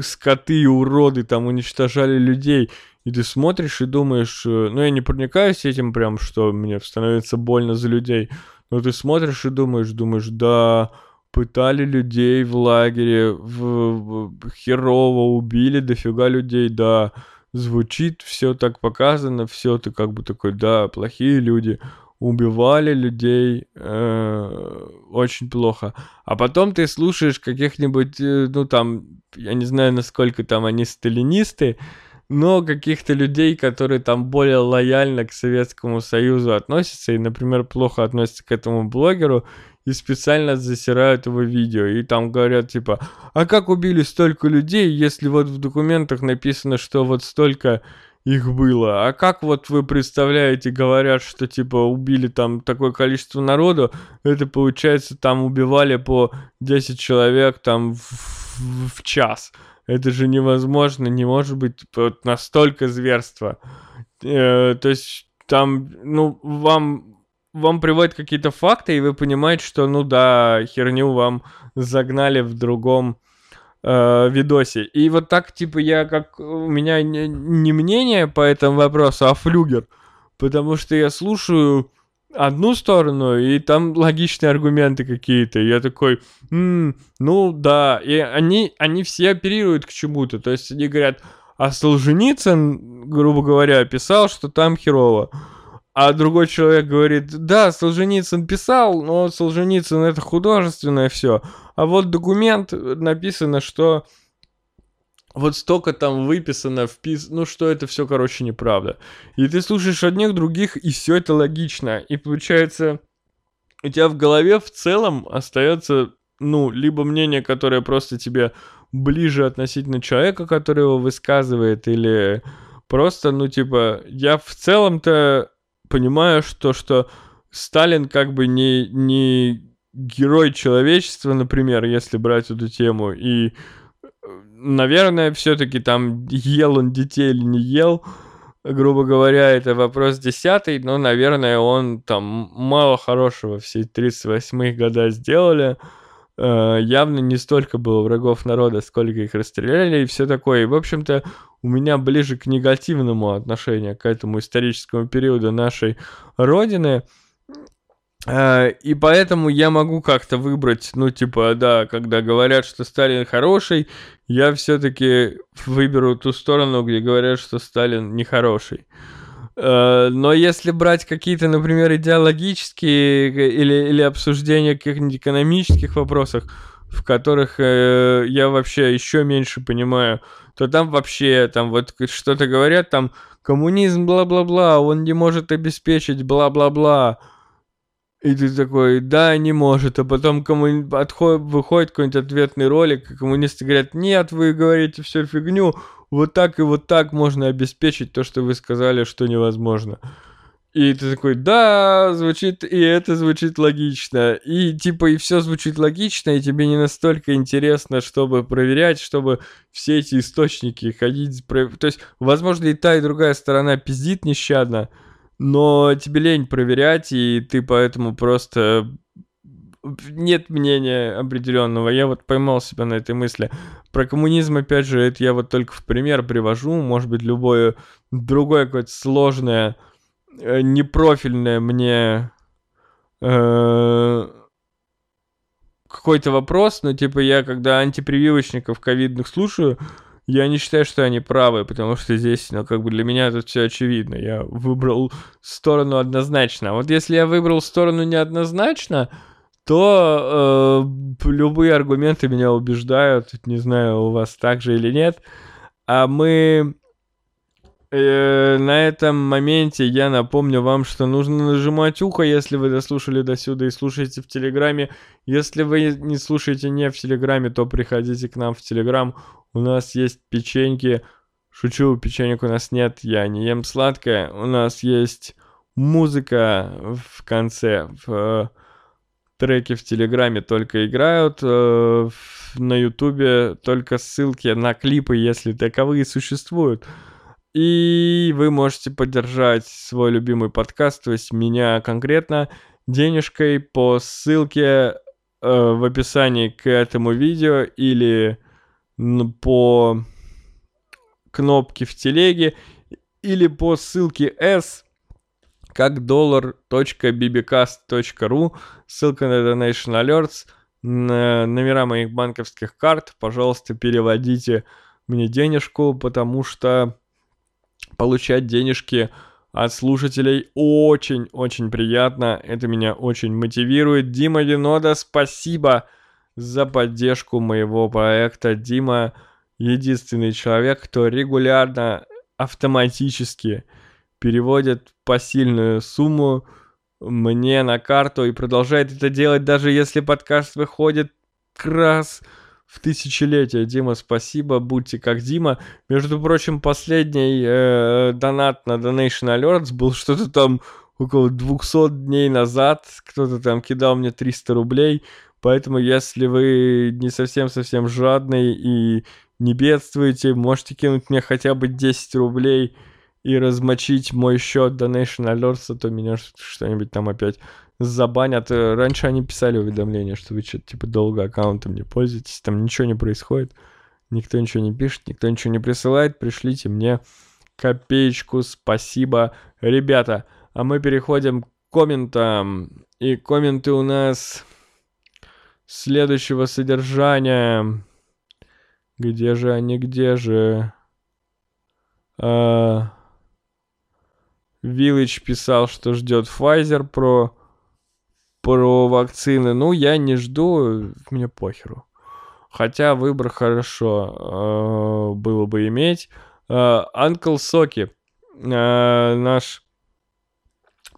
Speaker 1: скоты и уроды, там уничтожали людей. И ты смотришь и думаешь, э, ну я не проникаюсь этим прям, что мне становится больно за людей, но ты смотришь и думаешь, думаешь, да, пытали людей в лагере, в, в херово убили дофига людей, да, звучит все так показано, все ты как бы такой, да, плохие люди убивали людей э, очень плохо. А потом ты слушаешь каких-нибудь, э, ну там, я не знаю, насколько там они сталинисты, но каких-то людей, которые там более лояльно к Советскому Союзу относятся и, например, плохо относятся к этому блогеру и специально засирают его видео. И там говорят типа, а как убили столько людей, если вот в документах написано, что вот столько их было. А как вот вы представляете, говорят, что типа убили там такое количество народу, это получается там убивали по 10 человек там в, в, час. Это же невозможно, не может быть вот настолько зверства. Э, то есть там, ну, вам, вам приводят какие-то факты, и вы понимаете, что, ну да, херню вам загнали в другом э, видосе. И вот так, типа, я как... У меня не, не мнение по этому вопросу, а флюгер. Потому что я слушаю одну сторону, и там логичные аргументы какие-то. Я такой, м-м, ну да. И они, они все оперируют к чему-то. То есть они говорят, а Солженицын, грубо говоря, писал, что там херово. А другой человек говорит, да, Солженицын писал, но Солженицын это художественное все. А вот документ написано, что вот столько там выписано, впис... ну что это все, короче, неправда. И ты слушаешь одних, других, и все это логично. И получается, у тебя в голове в целом остается, ну, либо мнение, которое просто тебе ближе относительно человека, который его высказывает, или просто, ну, типа, я в целом-то понимаю, что, что Сталин как бы не, не герой человечества, например, если брать эту тему, и, наверное, все-таки там ел он детей или не ел, грубо говоря, это вопрос десятый, но, наверное, он там мало хорошего все 38-х года сделали, э, явно не столько было врагов народа, сколько их расстреляли и все такое. И, в общем-то, у меня ближе к негативному отношению к этому историческому периоду нашей Родины. Э, и поэтому я могу как-то выбрать, ну, типа, да, когда говорят, что Сталин хороший, я все-таки выберу ту сторону, где говорят, что Сталин нехороший. Э, но если брать какие-то, например, идеологические или, или обсуждения каких-нибудь экономических вопросов, в которых э, я вообще еще меньше понимаю, то там вообще, там вот что-то говорят, там коммунизм, бла-бла-бла, он не может обеспечить, бла-бла-бла. И ты такой, да, не может. А потом коммуни... Отход... выходит какой-нибудь ответный ролик, и коммунисты говорят, нет, вы говорите всю фигню, вот так и вот так можно обеспечить то, что вы сказали, что невозможно. И ты такой, да, звучит, и это звучит логично. И типа, и все звучит логично, и тебе не настолько интересно, чтобы проверять, чтобы все эти источники ходить. То есть, возможно, и та, и другая сторона пиздит нещадно, но тебе лень проверять, и ты поэтому просто нет мнения определенного. Я вот поймал себя на этой мысли. Про коммунизм, опять же, это я вот только в пример привожу. Может быть, любое другое какое-то сложное непрофильное мне э, какой-то вопрос, но типа я когда антипрививочников ковидных слушаю, я не считаю, что они правы, потому что здесь, ну, как бы для меня тут все очевидно. Я выбрал сторону однозначно. А вот если я выбрал сторону неоднозначно, то э, любые аргументы меня убеждают. Не знаю, у вас так же или нет. А мы Э, на этом моменте я напомню вам, что нужно нажимать ухо, если вы дослушали до сюда и слушаете в Телеграме. Если вы не слушаете не в Телеграме, то приходите к нам в Телеграм. У нас есть печеньки. Шучу, печенек у нас нет, я не ем сладкое. У нас есть музыка в конце. В, э, треки в Телеграме только играют, э, на Ютубе только ссылки на клипы, если таковые существуют. И вы можете поддержать свой любимый подкаст, то есть меня конкретно, денежкой по ссылке э, в описании к этому видео или по кнопке в телеге или по ссылке S как dollar.bbcast.ru ссылка на Donation Alerts. На номера моих банковских карт. Пожалуйста переводите мне денежку потому что получать денежки от слушателей очень-очень приятно. Это меня очень мотивирует. Дима Винода, спасибо за поддержку моего проекта. Дима единственный человек, кто регулярно, автоматически переводит посильную сумму мне на карту и продолжает это делать, даже если подкаст выходит раз в тысячелетие. Дима, спасибо, будьте как Дима. Между прочим, последний э, донат на Donation Alerts был что-то там около 200 дней назад. Кто-то там кидал мне 300 рублей. Поэтому, если вы не совсем-совсем жадный и не бедствуете, можете кинуть мне хотя бы 10 рублей и размочить мой счет Donation Alerts, а то меня что-нибудь там опять забанят. Э, раньше они писали уведомления, что вы что-то типа долго аккаунтом не пользуетесь, там ничего не происходит, никто ничего не пишет, никто ничего не присылает, пришлите мне копеечку, спасибо, ребята. А мы переходим к комментам. И комменты у нас следующего содержания. Где же они, где же? А... Village писал, что ждет Pfizer Pro про вакцины. Ну, я не жду, мне похеру. Хотя выбор хорошо э, было бы иметь. Анкл э, Соки, э, наш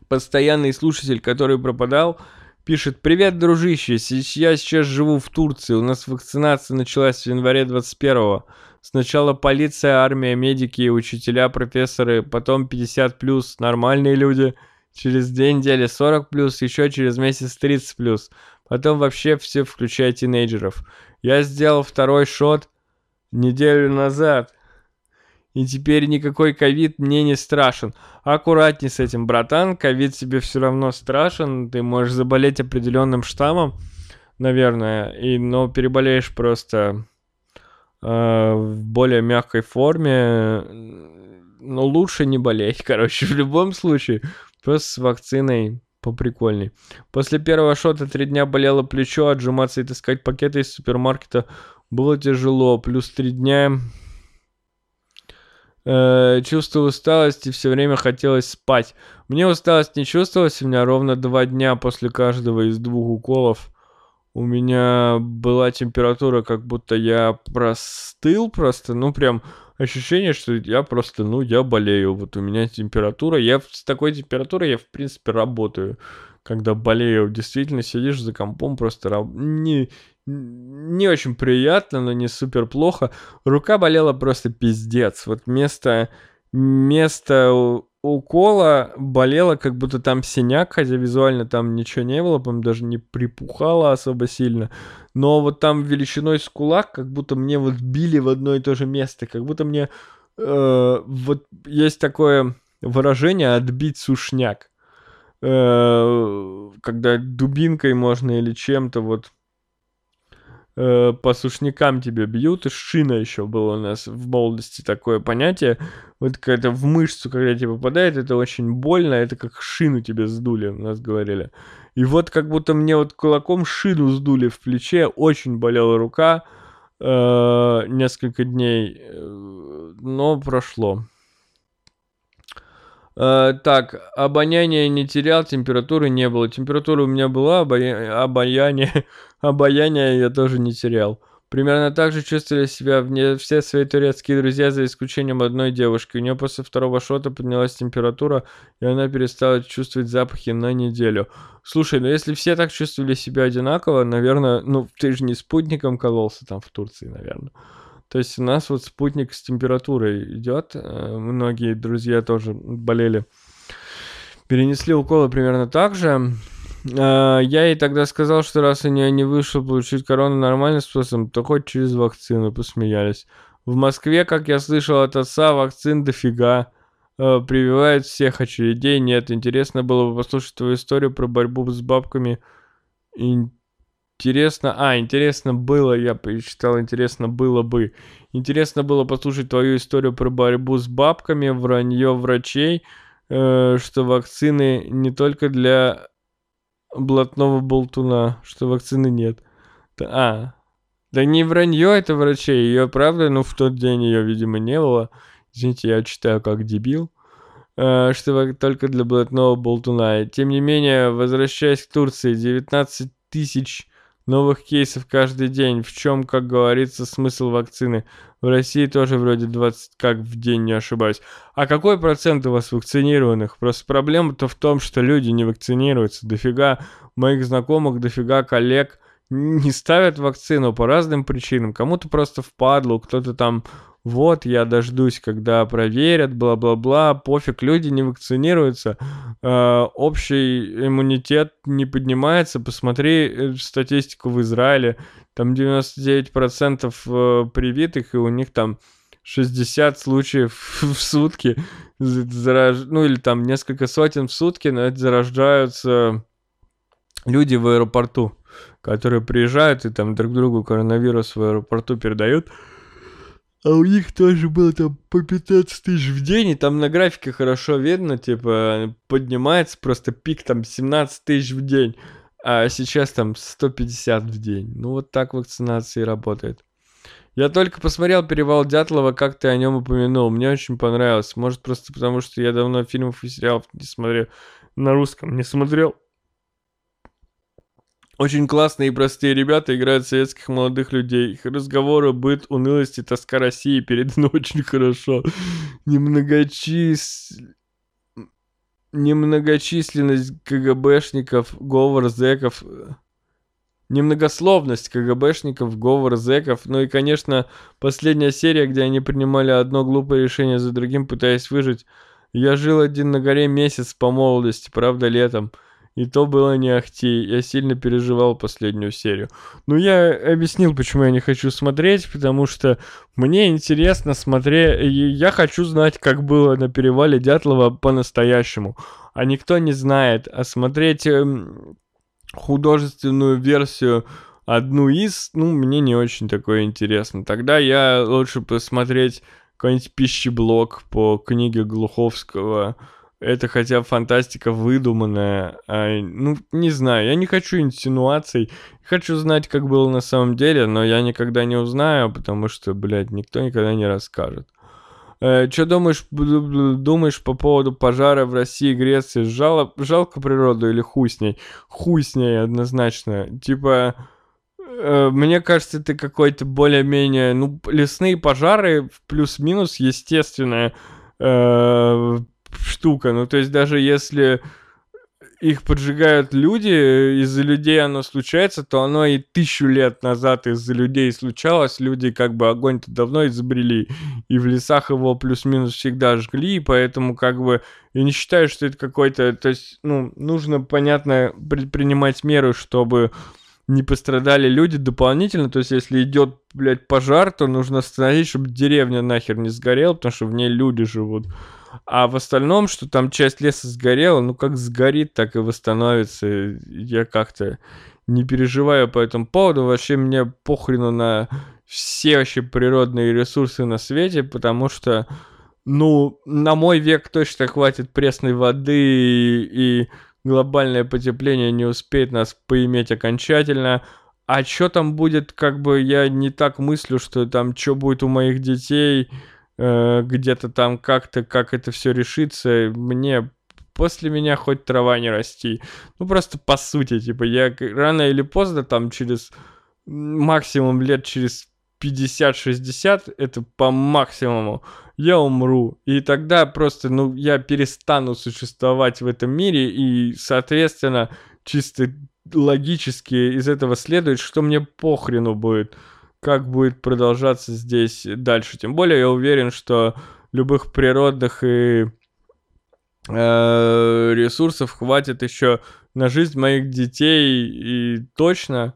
Speaker 1: постоянный слушатель, который пропадал, пишет «Привет, дружище, я сейчас живу в Турции, у нас вакцинация началась в январе 21-го. Сначала полиция, армия, медики, учителя, профессоры, потом 50+, нормальные люди» через две недели 40 плюс, еще через месяц 30 плюс. Потом вообще все, включая тинейджеров. Я сделал второй шот неделю назад. И теперь никакой ковид мне не страшен. Аккуратней с этим, братан. Ковид тебе все равно страшен. Ты можешь заболеть определенным штаммом, наверное. И, но переболеешь просто э, в более мягкой форме. Но лучше не болеть, короче, в любом случае. Просто с вакциной поприкольней. После первого шота три дня болело плечо, отжиматься и таскать пакеты из супермаркета было тяжело. Плюс три дня э, чувствовал усталость и все время хотелось спать. Мне усталость не чувствовалась, у меня ровно два дня после каждого из двух уколов. У меня была температура, как будто я простыл просто, ну прям ощущение, что я просто, ну, я болею. Вот у меня температура. Я с такой температурой, я, в принципе, работаю. Когда болею, действительно сидишь за компом, просто не, не очень приятно, но не супер плохо. Рука болела просто пиздец. Вот место, укола болело, как будто там синяк, хотя визуально там ничего не было, по даже не припухало особо сильно. Но вот там величиной с кулак, как будто мне вот били в одно и то же место, как будто мне э, вот есть такое выражение «отбить сушняк», э, когда дубинкой можно или чем-то вот э, по сушнякам тебе бьют, и шина еще было у нас в молодости такое понятие, вот когда в мышцу, когда тебе попадает, это очень больно, это как шину тебе сдули, у нас говорили. И вот как будто мне вот кулаком шину сдули в плече, очень болела рука, э, несколько дней, э, но прошло. Э, так, обоняние не терял, температуры не было. Температура у меня была, обая... обаяние, обаяние я тоже не терял. Примерно так же чувствовали себя вне все свои турецкие друзья, за исключением одной девушки. У нее после второго шота поднялась температура, и она перестала чувствовать запахи на неделю. Слушай, ну если все так чувствовали себя одинаково, наверное, ну ты же не спутником кололся там в Турции, наверное. То есть у нас вот спутник с температурой идет. Э, многие друзья тоже болели. Перенесли уколы примерно так же. Э, я ей тогда сказал, что раз у нее не вышло получить корону нормальным способом, то хоть через вакцину посмеялись. В Москве, как я слышал от отца, вакцин дофига. Э, прививают всех очередей. Нет, интересно было бы послушать твою историю про борьбу с бабками. Интересно, а, интересно было, я перечитал, интересно было бы. Интересно было послушать твою историю про борьбу с бабками, вранье врачей, э, что вакцины не только для блатного болтуна, что вакцины нет. А, да не вранье это врачей, ее правда, ну в тот день ее, видимо, не было. Извините, я читаю как дебил. Э, что только для блатного болтуна. Тем не менее, возвращаясь к Турции, 19 тысяч новых кейсов каждый день. В чем, как говорится, смысл вакцины? В России тоже вроде 20 как в день, не ошибаюсь. А какой процент у вас вакцинированных? Просто проблема-то в том, что люди не вакцинируются. Дофига моих знакомых, дофига коллег не ставят вакцину по разным причинам. Кому-то просто впадлу, кто-то там вот, я дождусь, когда проверят, бла-бла-бла, пофиг, люди не вакцинируются, э, общий иммунитет не поднимается, посмотри э, статистику в Израиле, там 99% э, привитых, и у них там 60 случаев в сутки, зараж... ну или там несколько сотен в сутки, но это зарождаются люди в аэропорту, которые приезжают и там друг другу коронавирус в аэропорту передают, а у них тоже было там по 15 тысяч в день, и там на графике хорошо видно, типа, поднимается просто пик там 17 тысяч в день, а сейчас там 150 в день. Ну вот так вакцинация работает. Я только посмотрел «Перевал Дятлова», как ты о нем упомянул. Мне очень понравилось. Может, просто потому, что я давно фильмов и сериалов не смотрел. На русском не смотрел. Очень классные и простые ребята играют советских молодых людей. Их разговоры, быт, унылость и тоска России переданы очень хорошо. Немногочис... Немногочисленность КГБшников, говор зэков... Немногословность КГБшников, говор зэков. Ну и, конечно, последняя серия, где они принимали одно глупое решение за другим, пытаясь выжить. Я жил один на горе месяц по молодости, правда, летом. И то было не ахти. Я сильно переживал последнюю серию. Ну, я объяснил, почему я не хочу смотреть, потому что мне интересно смотреть... Я хочу знать, как было на перевале Дятлова по-настоящему. А никто не знает. А смотреть эм, художественную версию одну из, ну, мне не очень такое интересно. Тогда я лучше посмотреть какой-нибудь пищеблок по книге Глуховского это хотя фантастика выдуманная. А, ну, не знаю, я не хочу инсинуаций. Хочу знать, как было на самом деле, но я никогда не узнаю, потому что, блядь, никто никогда не расскажет. Э, что думаешь, думаешь по поводу пожара в России и Греции? Жало, жалко природу или хуй с ней? Хуй с ней однозначно. Типа, э, мне кажется, ты какой-то более-менее... Ну, лесные пожары плюс-минус естественное э, штука. Ну, то есть даже если их поджигают люди, из-за людей оно случается, то оно и тысячу лет назад из-за людей случалось. Люди как бы огонь-то давно изобрели, и в лесах его плюс-минус всегда жгли, и поэтому как бы я не считаю, что это какой-то... То есть, ну, нужно, понятно, предпринимать меры, чтобы не пострадали люди дополнительно. То есть, если идет, блядь, пожар, то нужно остановить, чтобы деревня нахер не сгорела, потому что в ней люди живут. А в остальном, что там часть леса сгорела, ну как сгорит, так и восстановится. Я как-то не переживаю по этому поводу. Вообще мне похрену на все вообще природные ресурсы на свете, потому что, ну, на мой век точно хватит пресной воды и, и глобальное потепление не успеет нас поиметь окончательно. А что там будет, как бы я не так мыслю, что там что будет у моих детей, Э, где-то там как-то, как это все решится, мне после меня хоть трава не расти. Ну, просто по сути, типа, я рано или поздно, там, через максимум лет через 50-60, это по максимуму, я умру. И тогда просто, ну, я перестану существовать в этом мире, и, соответственно, чисто логически из этого следует, что мне похрену будет как будет продолжаться здесь дальше. Тем более я уверен, что любых природных и э, ресурсов хватит еще на жизнь моих детей и точно.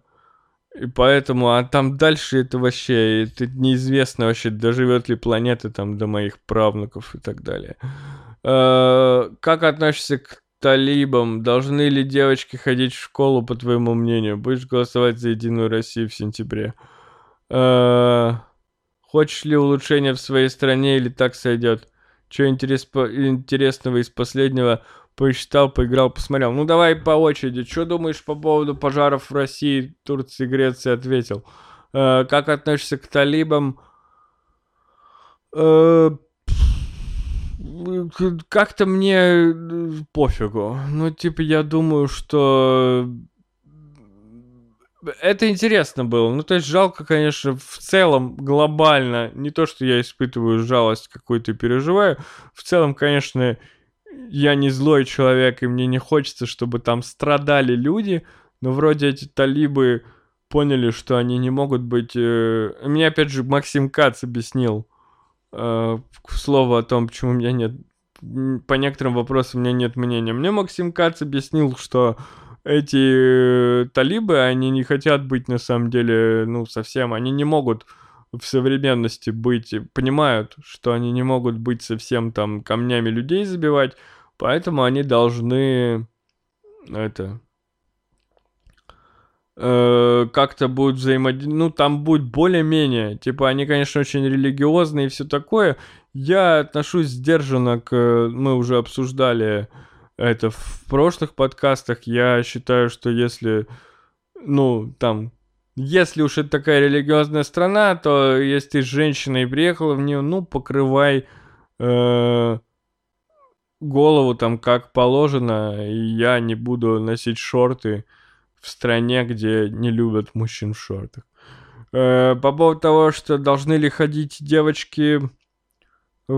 Speaker 1: И поэтому, а там дальше это вообще, это неизвестно вообще, доживет ли планета там до моих правнуков и так далее. Э, как относишься к талибам? Должны ли девочки ходить в школу, по твоему мнению? Будешь голосовать за Единую Россию в сентябре? Э, хочешь ли улучшения в своей стране или так сойдет? Что интерес, интересного из последнего посчитал, поиграл, посмотрел. Ну давай по очереди. Что думаешь по поводу пожаров в России, Турции, Греции? Ответил. Э, как относишься к талибам? Э, как-то мне пофигу. Ну, типа, я думаю, что это интересно было. Ну, то есть жалко, конечно, в целом, глобально, не то, что я испытываю жалость какую-то переживаю, в целом, конечно, я не злой человек, и мне не хочется, чтобы там страдали люди, но вроде эти талибы поняли, что они не могут быть... Э... Мне, опять же, Максим Кац объяснил э, слово о том, почему у меня нет... По некоторым вопросам у меня нет мнения. Мне Максим Кац объяснил, что эти э, талибы, они не хотят быть на самом деле, ну, совсем, они не могут в современности быть, понимают, что они не могут быть совсем там камнями людей забивать, поэтому они должны это э, как-то будут взаимодействовать, ну, там будет более-менее, типа, они, конечно, очень религиозные и все такое, я отношусь сдержанно к, мы уже обсуждали это в прошлых подкастах. Я считаю, что если, ну, там, если уж это такая религиозная страна, то если ты женщина и приехала в нее, ну, покрывай э, голову там как положено, и я не буду носить шорты в стране, где не любят мужчин в шортах. Э, по поводу того, что должны ли ходить девочки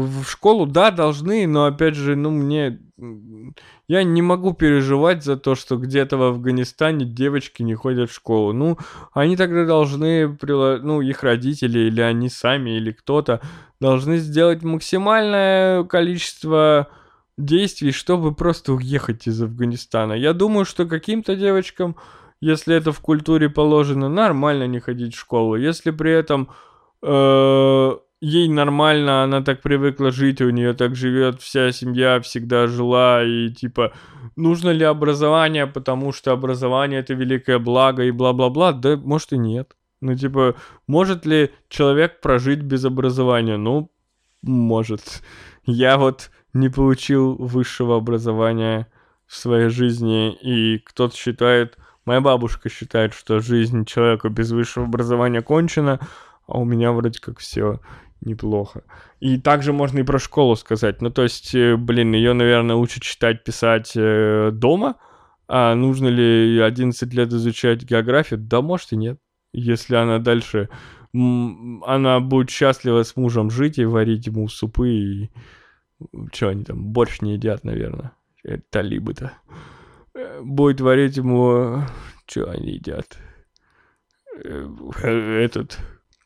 Speaker 1: в школу, да, должны, но опять же, ну, мне... Я не могу переживать за то, что где-то в Афганистане девочки не ходят в школу. Ну, они тогда должны, ну, их родители или они сами, или кто-то, должны сделать максимальное количество действий, чтобы просто уехать из Афганистана. Я думаю, что каким-то девочкам, если это в культуре положено, нормально не ходить в школу. Если при этом... Э ей нормально, она так привыкла жить, у нее так живет вся семья, всегда жила, и типа, нужно ли образование, потому что образование это великое благо и бла-бла-бла, да может и нет. Ну типа, может ли человек прожить без образования? Ну, может. Я вот не получил высшего образования в своей жизни, и кто-то считает, моя бабушка считает, что жизнь человека без высшего образования кончена, а у меня вроде как все неплохо. И также можно и про школу сказать. Ну, то есть, э, блин, ее, наверное, лучше читать, писать э, дома. А нужно ли 11 лет изучать географию? Да, может и нет. Если она дальше... Она будет счастлива с мужем жить и варить ему супы и... Что они там, борщ не едят, наверное. Это талибы-то. э, будет варить ему... Что они едят? Этот...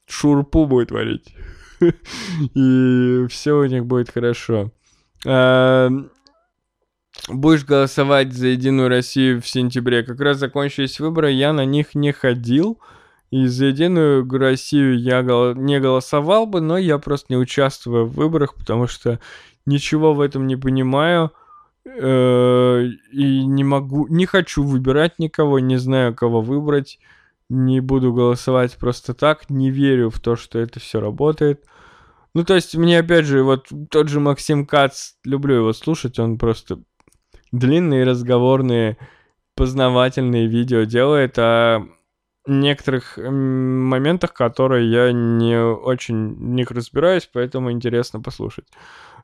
Speaker 1: Шурпу будет варить. И все у них будет хорошо. Эм, будешь голосовать за Единую Россию в сентябре. Как раз закончились выборы, я на них не ходил. И за Единую Россию я не голосовал бы, но я просто не участвую в выборах, потому что ничего в этом не понимаю. Э, и не могу, не хочу выбирать никого, не знаю, кого выбрать. Не буду голосовать просто так, не верю в то, что это все работает. Ну, то есть, мне опять же, вот тот же Максим Кац, люблю его слушать, он просто длинные разговорные, познавательные видео делает о некоторых моментах, которые я не очень в них разбираюсь, поэтому интересно послушать.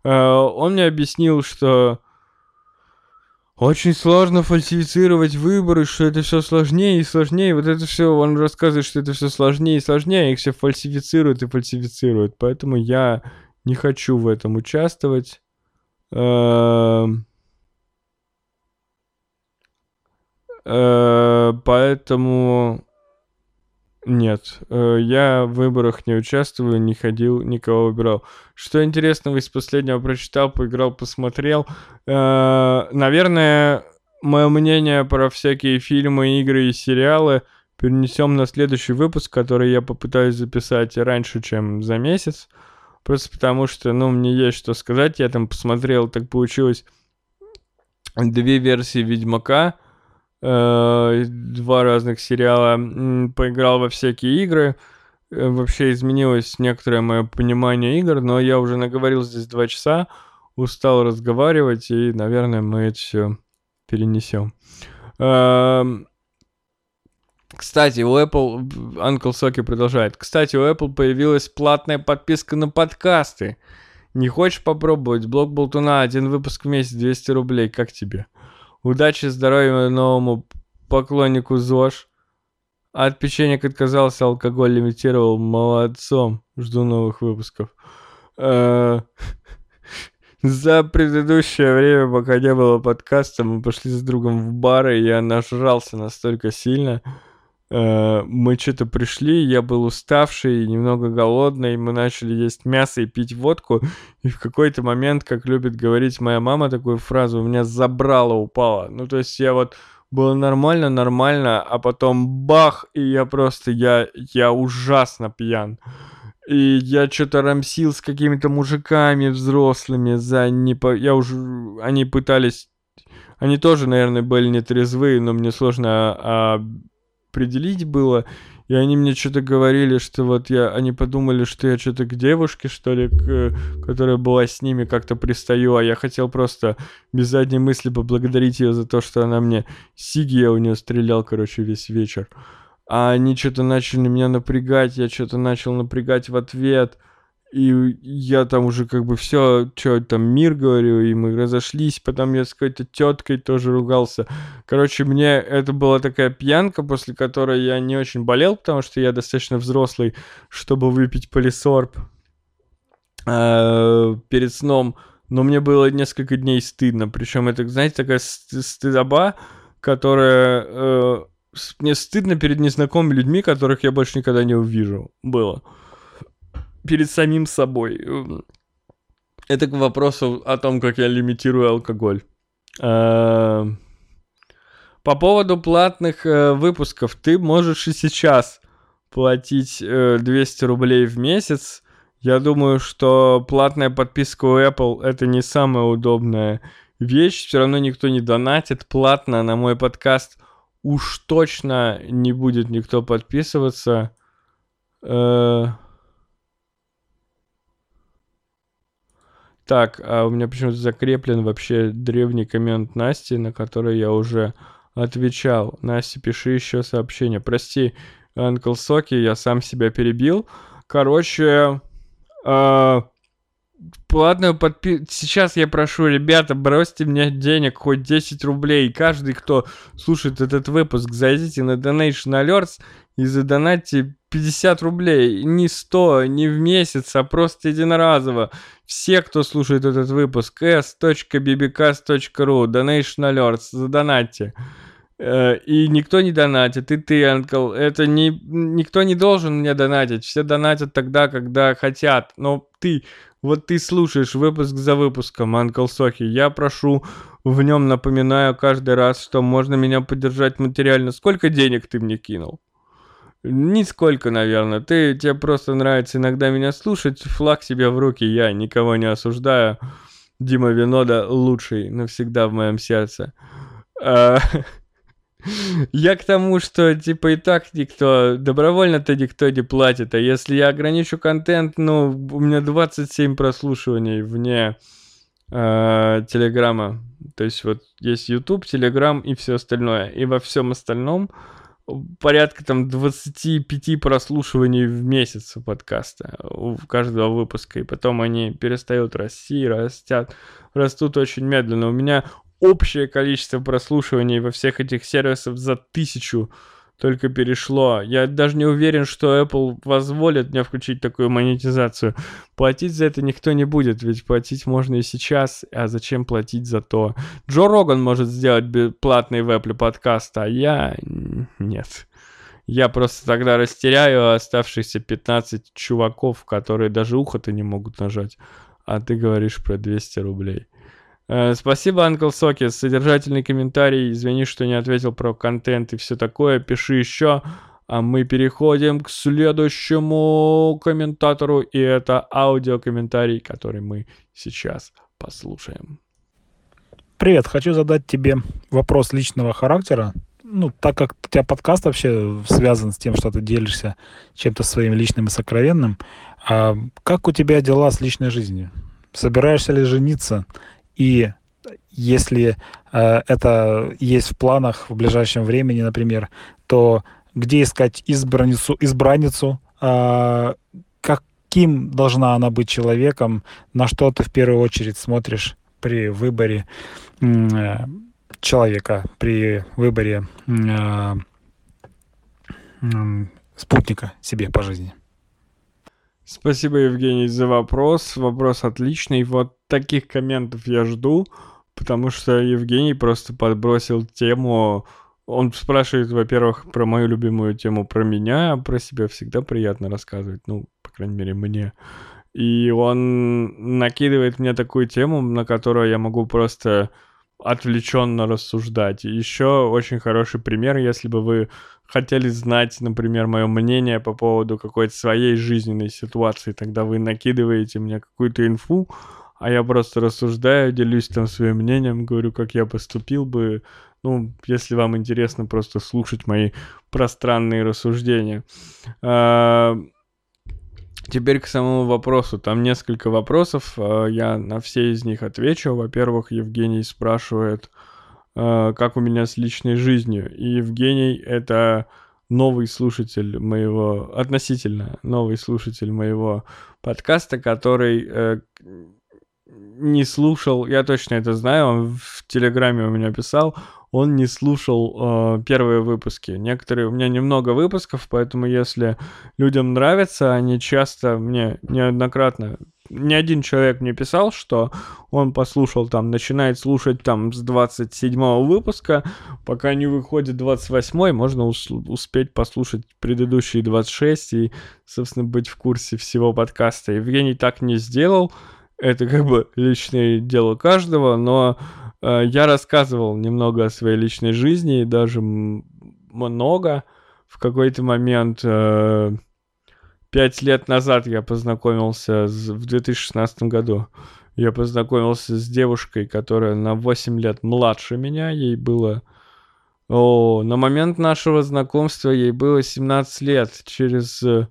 Speaker 1: Э, он мне объяснил, что очень сложно фальсифицировать выборы, что это все сложнее и сложнее. Вот это все, он рассказывает, что это все сложнее и сложнее, их все фальсифицируют и фальсифицируют. Поэтому я не хочу в этом участвовать. Эм, э, поэтому нет, э, я в выборах не участвую, не ходил, никого выбирал. Что интересного из последнего прочитал, поиграл, посмотрел. Э, наверное, мое мнение про всякие фильмы, игры и сериалы перенесем на следующий выпуск, который я попытаюсь записать раньше, чем за месяц. Просто потому что, ну, мне есть что сказать. Я там посмотрел, так получилось, две версии Ведьмака — два разных сериала, поиграл во всякие игры. Э, вообще изменилось некоторое мое понимание игр, но я уже наговорил здесь два часа, устал разговаривать, и, наверное, мы это все перенесем. Эм, кстати, у Apple, Uncle Соки продолжает. Кстати, у Apple появилась платная подписка на подкасты. Не хочешь попробовать? Блок Болтуна, один выпуск в месяц, 200 рублей. Как тебе? Удачи, здоровья новому поклоннику ЗОЖ. От печенек отказался, алкоголь лимитировал. Молодцом. Жду новых выпусков. Э, за предыдущее время, пока не было подкаста, мы пошли с другом в бар, и я нажрался настолько сильно, мы что-то пришли, я был уставший, немного голодный, мы начали есть мясо и пить водку, и в какой-то момент, как любит говорить моя мама такую фразу, у меня забрало упало. Ну, то есть я вот было нормально, нормально, а потом бах, и я просто, я, я ужасно пьян. И я что-то рамсил с какими-то мужиками взрослыми за не по... Я уже... Они пытались... Они тоже, наверное, были нетрезвые, но мне сложно а, определить было. И они мне что-то говорили, что вот я, они подумали, что я что-то к девушке, что ли, к, которая была с ними, как-то пристаю, а я хотел просто без задней мысли поблагодарить ее за то, что она мне сиги, я у нее стрелял, короче, весь вечер. А они что-то начали меня напрягать, я что-то начал напрягать в ответ. И я там уже как бы все, что там мир говорю, и мы разошлись. Потом я с какой-то теткой тоже ругался. Короче, мне это была такая пьянка, после которой я не очень болел, потому что я достаточно взрослый, чтобы выпить полисорб э, перед сном. Но мне было несколько дней стыдно. Причем это, знаете, такая стыдоба, которая... Э, мне стыдно перед незнакомыми людьми, которых я больше никогда не увижу. Было перед самим собой. Эм, это к вопросу о том, как я лимитирую алкоголь. Эм, по поводу платных э, выпусков, ты можешь и сейчас платить 200 э, рублей в месяц. Я думаю, что платная подписка у Apple это не самая удобная вещь. Все равно никто не донатит платно на мой подкаст. Уж точно не будет никто подписываться. Э, Так, а у меня почему-то закреплен вообще древний коммент Насти, на который я уже отвечал. Настя, пиши еще сообщение. Прости, Анкл Соки, я сам себя перебил. Короче, э, платную подписку. Сейчас я прошу, ребята, бросьте мне денег, хоть 10 рублей. Каждый, кто слушает этот выпуск, зайдите на Donation Alerts и задонатьте 50 рублей, не 100, не в месяц, а просто единоразово. Все, кто слушает этот выпуск, s.bbcast.ru, Donation Alerts, задонатьте. Э, и никто не донатит, и ты, Анкл, это не... Никто не должен мне донатить, все донатят тогда, когда хотят, но ты, вот ты слушаешь выпуск за выпуском, Анкл Сохи, я прошу, в нем напоминаю каждый раз, что можно меня поддержать материально. Сколько денег ты мне кинул? Нисколько, наверное. Ты, тебе просто нравится иногда меня слушать, флаг себе в руки, я никого не осуждаю. Дима Винода лучший навсегда в моем сердце. А, Я к тому, что, типа, и так никто, добровольно-то никто не платит, а если я ограничу контент, ну, у меня 27 прослушиваний вне э, Телеграма. То есть вот есть YouTube, Телеграм и все остальное. И во всем остальном порядка там 25 прослушиваний в месяц подкаста, у каждого выпуска. И потом они перестают расти, растят, растут очень медленно. У меня общее количество прослушиваний во всех этих сервисах за тысячу только перешло. Я даже не уверен, что Apple позволит мне включить такую монетизацию. Платить за это никто не будет, ведь платить можно и сейчас, а зачем платить за то? Джо Роган может сделать платный в Apple подкаст, а я... нет. Я просто тогда растеряю оставшиеся 15 чуваков, которые даже ухо-то не могут нажать. А ты говоришь про 200 рублей. Э, спасибо, Анкл Соки, содержательный комментарий. Извини, что не ответил про контент и все такое. Пиши еще. А мы переходим к следующему комментатору, и это аудиокомментарий, который мы сейчас послушаем.
Speaker 3: Привет, хочу задать тебе вопрос личного характера. Ну, так как у тебя подкаст вообще связан с тем, что ты делишься чем-то своим личным и сокровенным, а как у тебя дела с личной жизнью? Собираешься ли жениться? И если э, это есть в планах в ближайшем времени, например, то где искать избранницу, избранницу, э, каким должна она быть человеком, на что ты в первую очередь смотришь при выборе э, человека, при выборе э, э, спутника себе по жизни.
Speaker 1: Спасибо, Евгений, за вопрос. Вопрос отличный. Вот таких комментов я жду, потому что Евгений просто подбросил тему. Он спрашивает, во-первых, про мою любимую тему про меня, про себя всегда приятно рассказывать, ну, по крайней мере, мне. И он накидывает мне такую тему, на которую я могу просто отвлеченно рассуждать. Еще очень хороший пример, если бы вы хотели знать, например, мое мнение по поводу какой-то своей жизненной ситуации, тогда вы накидываете мне какую-то инфу, а я просто рассуждаю, делюсь там своим мнением, говорю, как я поступил бы. Ну, если вам интересно просто слушать мои пространные рассуждения. А, теперь к самому вопросу. Там несколько вопросов. А, я на все из них отвечу. Во-первых, Евгений спрашивает, как у меня с личной жизнью. И Евгений — это новый слушатель моего, относительно новый слушатель моего подкаста, который э, не слушал, я точно это знаю, он в Телеграме у меня писал, он не слушал э, первые выпуски. Некоторые, у меня немного выпусков, поэтому если людям нравится, они часто мне неоднократно, ни один человек мне писал, что он послушал там, начинает слушать там с 27 выпуска, пока не выходит 28 можно успеть послушать предыдущие 26 и, собственно, быть в курсе всего подкаста. Евгений так не сделал, это как бы личное дело каждого, но э, я рассказывал немного о своей личной жизни, и даже много. В какой-то момент, э, пять лет назад я познакомился с, в 2016 году. Я познакомился с девушкой, которая на 8 лет младше меня, ей было... О, на момент нашего знакомства ей было 17 лет. Через э,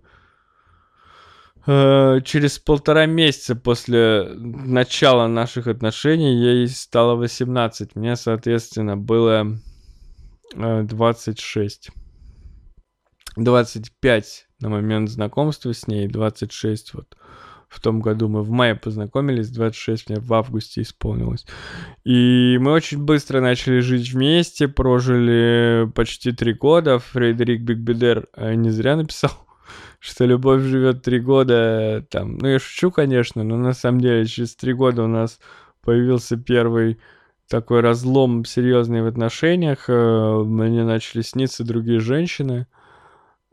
Speaker 1: Э, через полтора месяца после начала наших отношений ей стало 18. Мне, соответственно, было 26. Э, 25 на момент знакомства с ней, 26 вот в том году мы в мае познакомились, 26 мне в августе исполнилось. И мы очень быстро начали жить вместе, прожили почти три года. Фредерик Бигбедер э, не зря написал что любовь живет три года, там, ну я шучу, конечно, но на самом деле через три года у нас появился первый такой разлом серьезный в отношениях, э, мне начали сниться другие женщины, э,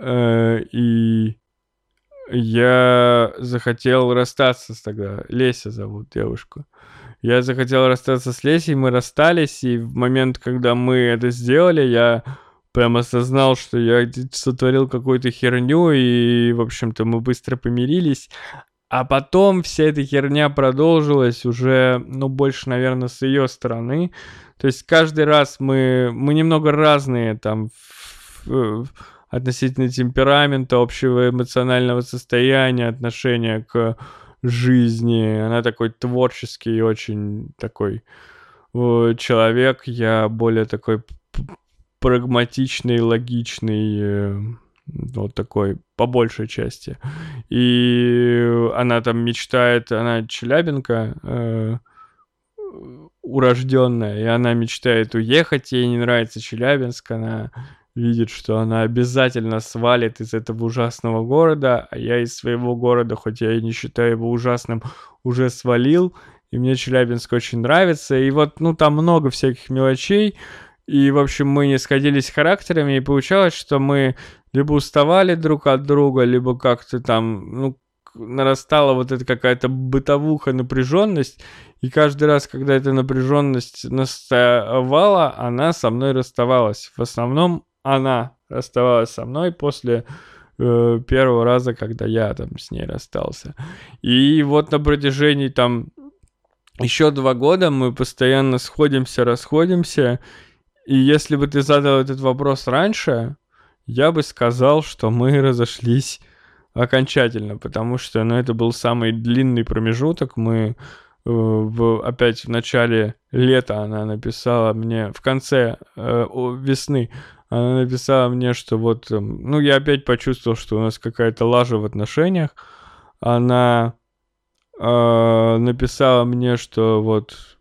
Speaker 1: и я захотел расстаться тогда, Леся зовут девушку. Я захотел расстаться с Лесей, мы расстались, и в момент, когда мы это сделали, я прям осознал, что я сотворил какую-то херню, и, в общем-то, мы быстро помирились. А потом вся эта херня продолжилась уже, ну, больше, наверное, с ее стороны. То есть каждый раз мы, мы немного разные там в, в, относительно темперамента, общего эмоционального состояния, отношения к жизни. Она такой творческий, очень такой человек. Я более такой прагматичный, логичный, э, вот такой, по большей части. И она там мечтает, она челябинка, э, урожденная, и она мечтает уехать, ей не нравится Челябинск, она видит, что она обязательно свалит из этого ужасного города, а я из своего города, хоть я и не считаю его ужасным, уже свалил, и мне Челябинск очень нравится, и вот, ну, там много всяких мелочей, и, в общем, мы не сходились характерами, и получалось, что мы либо уставали друг от друга, либо как-то там, ну, нарастала вот эта какая-то бытовуха, напряженность, и каждый раз, когда эта напряженность наставала, она со мной расставалась. В основном она расставалась со мной после э, первого раза, когда я там с ней расстался. И вот на протяжении там еще два года мы постоянно сходимся, расходимся. И если бы ты задал этот вопрос раньше, я бы сказал, что мы разошлись окончательно, потому что, ну, это был самый длинный промежуток. Мы э, в, опять в начале лета она написала мне, в конце э, весны она написала мне, что вот, эм, ну, я опять почувствовал, что у нас какая-то лажа в отношениях. Она э, написала мне, что вот,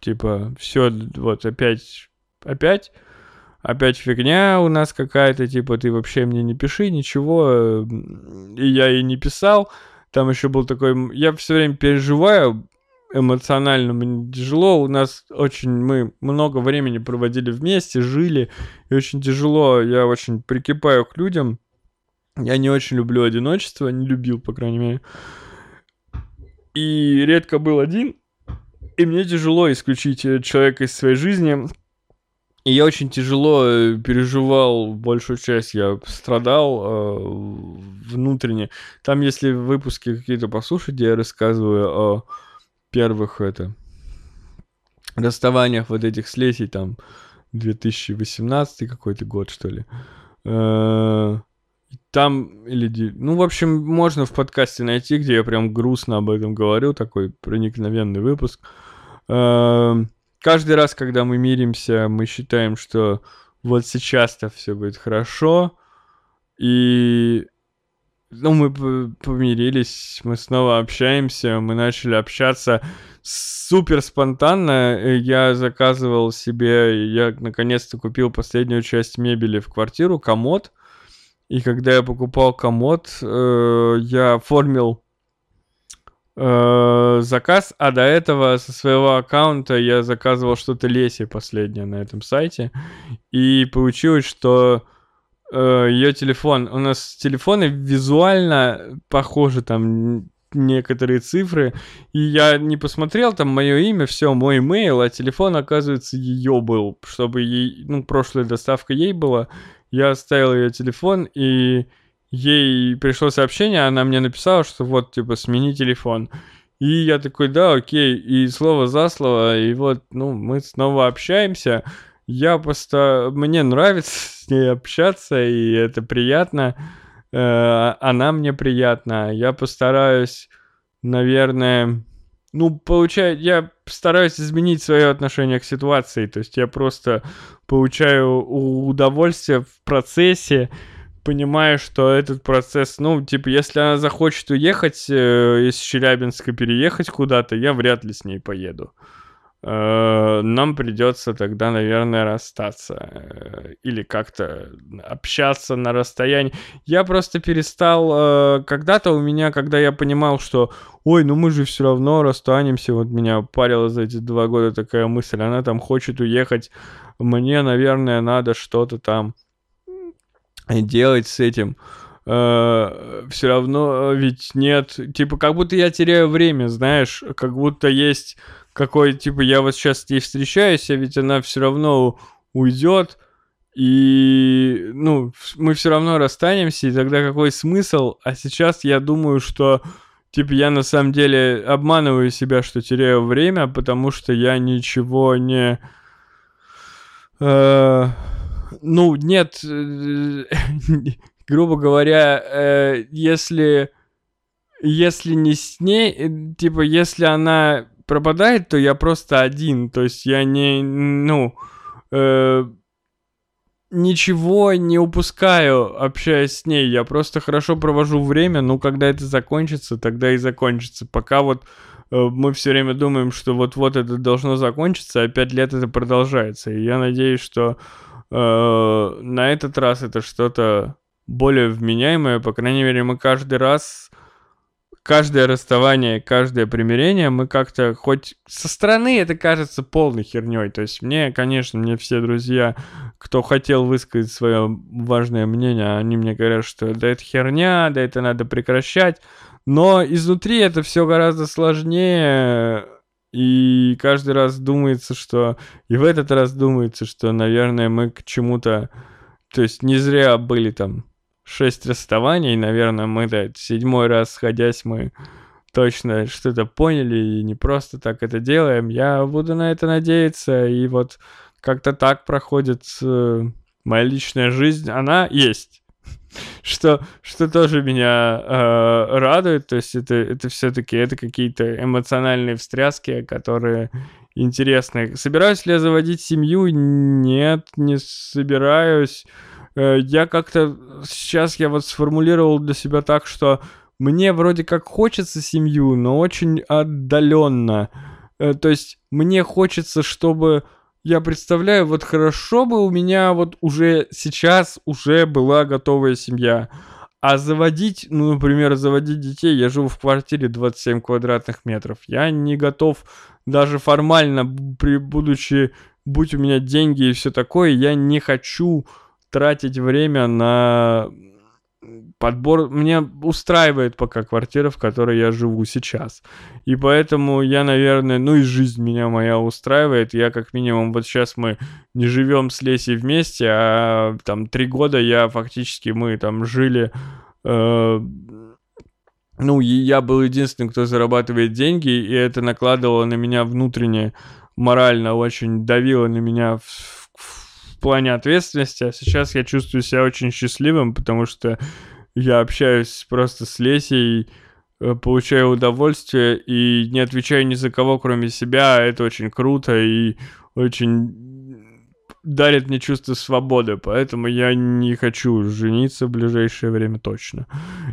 Speaker 1: типа, все, вот опять, опять, опять фигня у нас какая-то, типа, ты вообще мне не пиши, ничего. Эм, и я ей не писал. Там еще был такой, я все время переживаю эмоционально мне тяжело. У нас очень мы много времени проводили вместе, жили, и очень тяжело. Я очень прикипаю к людям. Я не очень люблю одиночество, не любил, по крайней мере. И редко был один, и мне тяжело исключить э, человека из своей жизни. И я очень тяжело э, переживал большую часть, я страдал э, внутренне. Там, если выпуски какие-то послушать, где я рассказываю о первых это расставаниях вот этих с Лесей, там 2018 какой-то год, что ли. Э, там, или... Ну, в общем, можно в подкасте найти, где я прям грустно об этом говорю, такой проникновенный выпуск. Э, каждый раз, когда мы миримся, мы считаем, что вот сейчас-то все будет хорошо, и ну, мы помирились, мы снова общаемся, мы начали общаться супер спонтанно. Я заказывал себе, я наконец-то купил последнюю часть мебели в квартиру, комод. И когда я покупал комод, э, я оформил э, заказ, а до этого со своего аккаунта я заказывал что-то Лесе последнее на этом сайте. И получилось, что ее телефон. У нас телефоны визуально похожи, там некоторые цифры. И я не посмотрел там мое имя, все, мой имейл, а телефон, оказывается, ее был, чтобы ей, ну, прошлая доставка ей была. Я оставил ее телефон, и ей пришло сообщение, она мне написала, что вот, типа, смени телефон. И я такой, да, окей, и слово за слово, и вот, ну, мы снова общаемся. Я просто... Мне нравится с ней общаться, и это приятно. Э, она мне приятна. Я постараюсь, наверное... Ну, получаю, я стараюсь изменить свое отношение к ситуации. То есть я просто получаю удовольствие в процессе, понимаю, что этот процесс, ну, типа, если она захочет уехать э, из Челябинска, переехать куда-то, я вряд ли с ней поеду. Э, нам придется тогда, наверное, расстаться э, или как-то общаться на расстоянии. Я просто перестал э, когда-то у меня, когда я понимал, что, ой, ну мы же все равно расстанемся, вот меня парила за эти два года такая мысль, она там хочет уехать, мне, наверное, надо что-то там делать с этим. Все равно ведь нет, типа, как будто я теряю время, знаешь, как будто есть какой, типа, я вот сейчас с ней встречаюсь, а ведь она все равно уйдет, и, ну, мы все равно расстанемся, и тогда какой смысл? А сейчас я думаю, что, типа, я на самом деле обманываю себя, что теряю время, потому что я ничего не... Э, ну, нет, э, грубо говоря, э, если... Если не с ней, э, типа, если она пропадает, то я просто один. То есть я не, ну, э, ничего не упускаю, общаясь с ней. Я просто хорошо провожу время. Ну, когда это закончится, тогда и закончится. Пока вот э, мы все время думаем, что вот-вот это должно закончиться, а пять лет это продолжается. И я надеюсь, что э, на этот раз это что-то более вменяемое. По крайней мере, мы каждый раз каждое расставание, каждое примирение мы как-то хоть со стороны это кажется полной херней. То есть мне, конечно, мне все друзья, кто хотел высказать свое важное мнение, они мне говорят, что да это херня, да это надо прекращать. Но изнутри это все гораздо сложнее. И каждый раз думается, что... И в этот раз думается, что, наверное, мы к чему-то... То есть не зря были там шесть расставаний, наверное, мы да, седьмой раз сходясь, мы точно что-то поняли и не просто так это делаем. Я буду на это надеяться, и вот как-то так проходит э, моя личная жизнь, она есть. Что, что тоже меня э, радует, то есть это, это все-таки это какие-то эмоциональные встряски, которые интересны. Собираюсь ли я заводить семью? Нет, не собираюсь. Э, я как-то сейчас я вот сформулировал для себя так, что мне вроде как хочется семью, но очень отдаленно. Э, то есть мне хочется, чтобы я представляю, вот хорошо бы у меня вот уже сейчас уже была готовая семья. А заводить, ну, например, заводить детей, я живу в квартире 27 квадратных метров. Я не готов даже формально, при, будучи, будь у меня деньги и все такое, я не хочу тратить время на подбор... Мне устраивает пока квартира, в которой я живу сейчас. И поэтому я, наверное, ну и жизнь меня моя устраивает. Я как минимум, вот сейчас мы не живем с Лесей вместе, а там три года я фактически, мы там жили... Э, ну, и я был единственным, кто зарабатывает деньги, и это накладывало на меня внутренне, морально очень давило на меня в, в плане ответственности, а сейчас я чувствую себя очень счастливым, потому что я общаюсь просто с Лесей, э, получаю удовольствие и не отвечаю ни за кого, кроме себя. Это очень круто и очень дарит мне чувство свободы, поэтому я не хочу жениться в ближайшее время точно.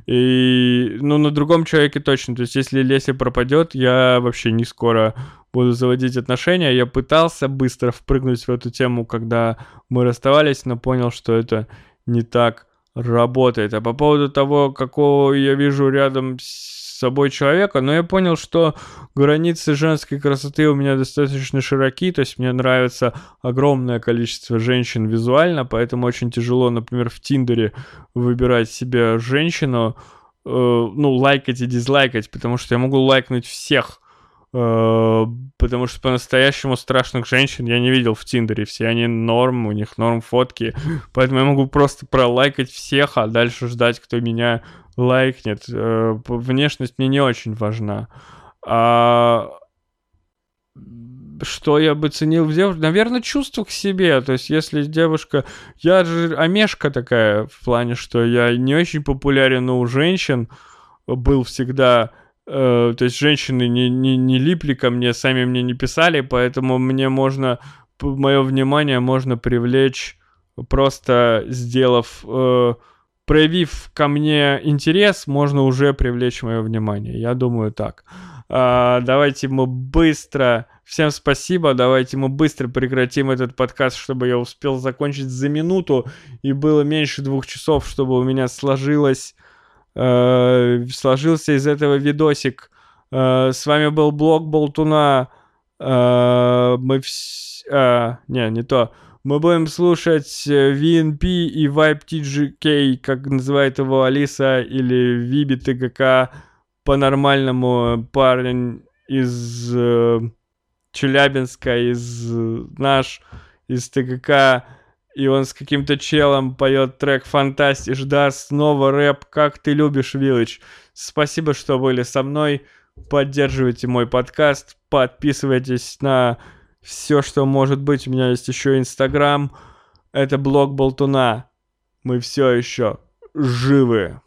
Speaker 1: И, ну, на другом человеке точно. То есть, если Леся пропадет, я вообще не скоро буду заводить отношения. Я пытался быстро впрыгнуть в эту тему, когда мы расставались, но понял, что это не так работает. А по поводу того, какого я вижу рядом с собой человека, но я понял, что границы женской красоты у меня достаточно широки, то есть мне нравится огромное количество женщин визуально, поэтому очень тяжело, например, в Тиндере выбирать себе женщину, э, ну, лайкать и дизлайкать, потому что я могу лайкнуть всех, потому что по-настоящему страшных женщин я не видел в Тиндере. Все они норм, у них норм фотки. Поэтому я могу просто пролайкать всех, а дальше ждать, кто меня лайкнет. Э, внешность мне не очень важна. А что я бы ценил в девушке? Наверное, чувство к себе. То есть, если девушка... Я же омешка такая в плане, что я не очень популярен у женщин. Был всегда Э, то есть женщины не, не, не липли ко мне, сами мне не писали, поэтому мне можно, мое внимание можно привлечь просто сделав, э, проявив ко мне интерес, можно уже привлечь мое внимание. Я думаю так. А, давайте мы быстро... Всем спасибо, давайте мы быстро прекратим этот подкаст, чтобы я успел закончить за минуту, и было меньше двух часов, чтобы у меня сложилось... Э, сложился из этого видосик. Э, с вами был блог Болтуна. Э, мы все... А, не, не то. Мы будем слушать VNP и Vibe TGK, как называет его Алиса, или Виби ТГК по-нормальному парень из э, Челябинска, из э, наш, из ТГК, и он с каким-то челом поет трек «Фантастиш», да, снова рэп «Как ты любишь, Виллидж». Спасибо, что были со мной. Поддерживайте мой подкаст, подписывайтесь на все, что может быть. У меня есть еще Инстаграм. Это блог Болтуна. Мы все еще живы.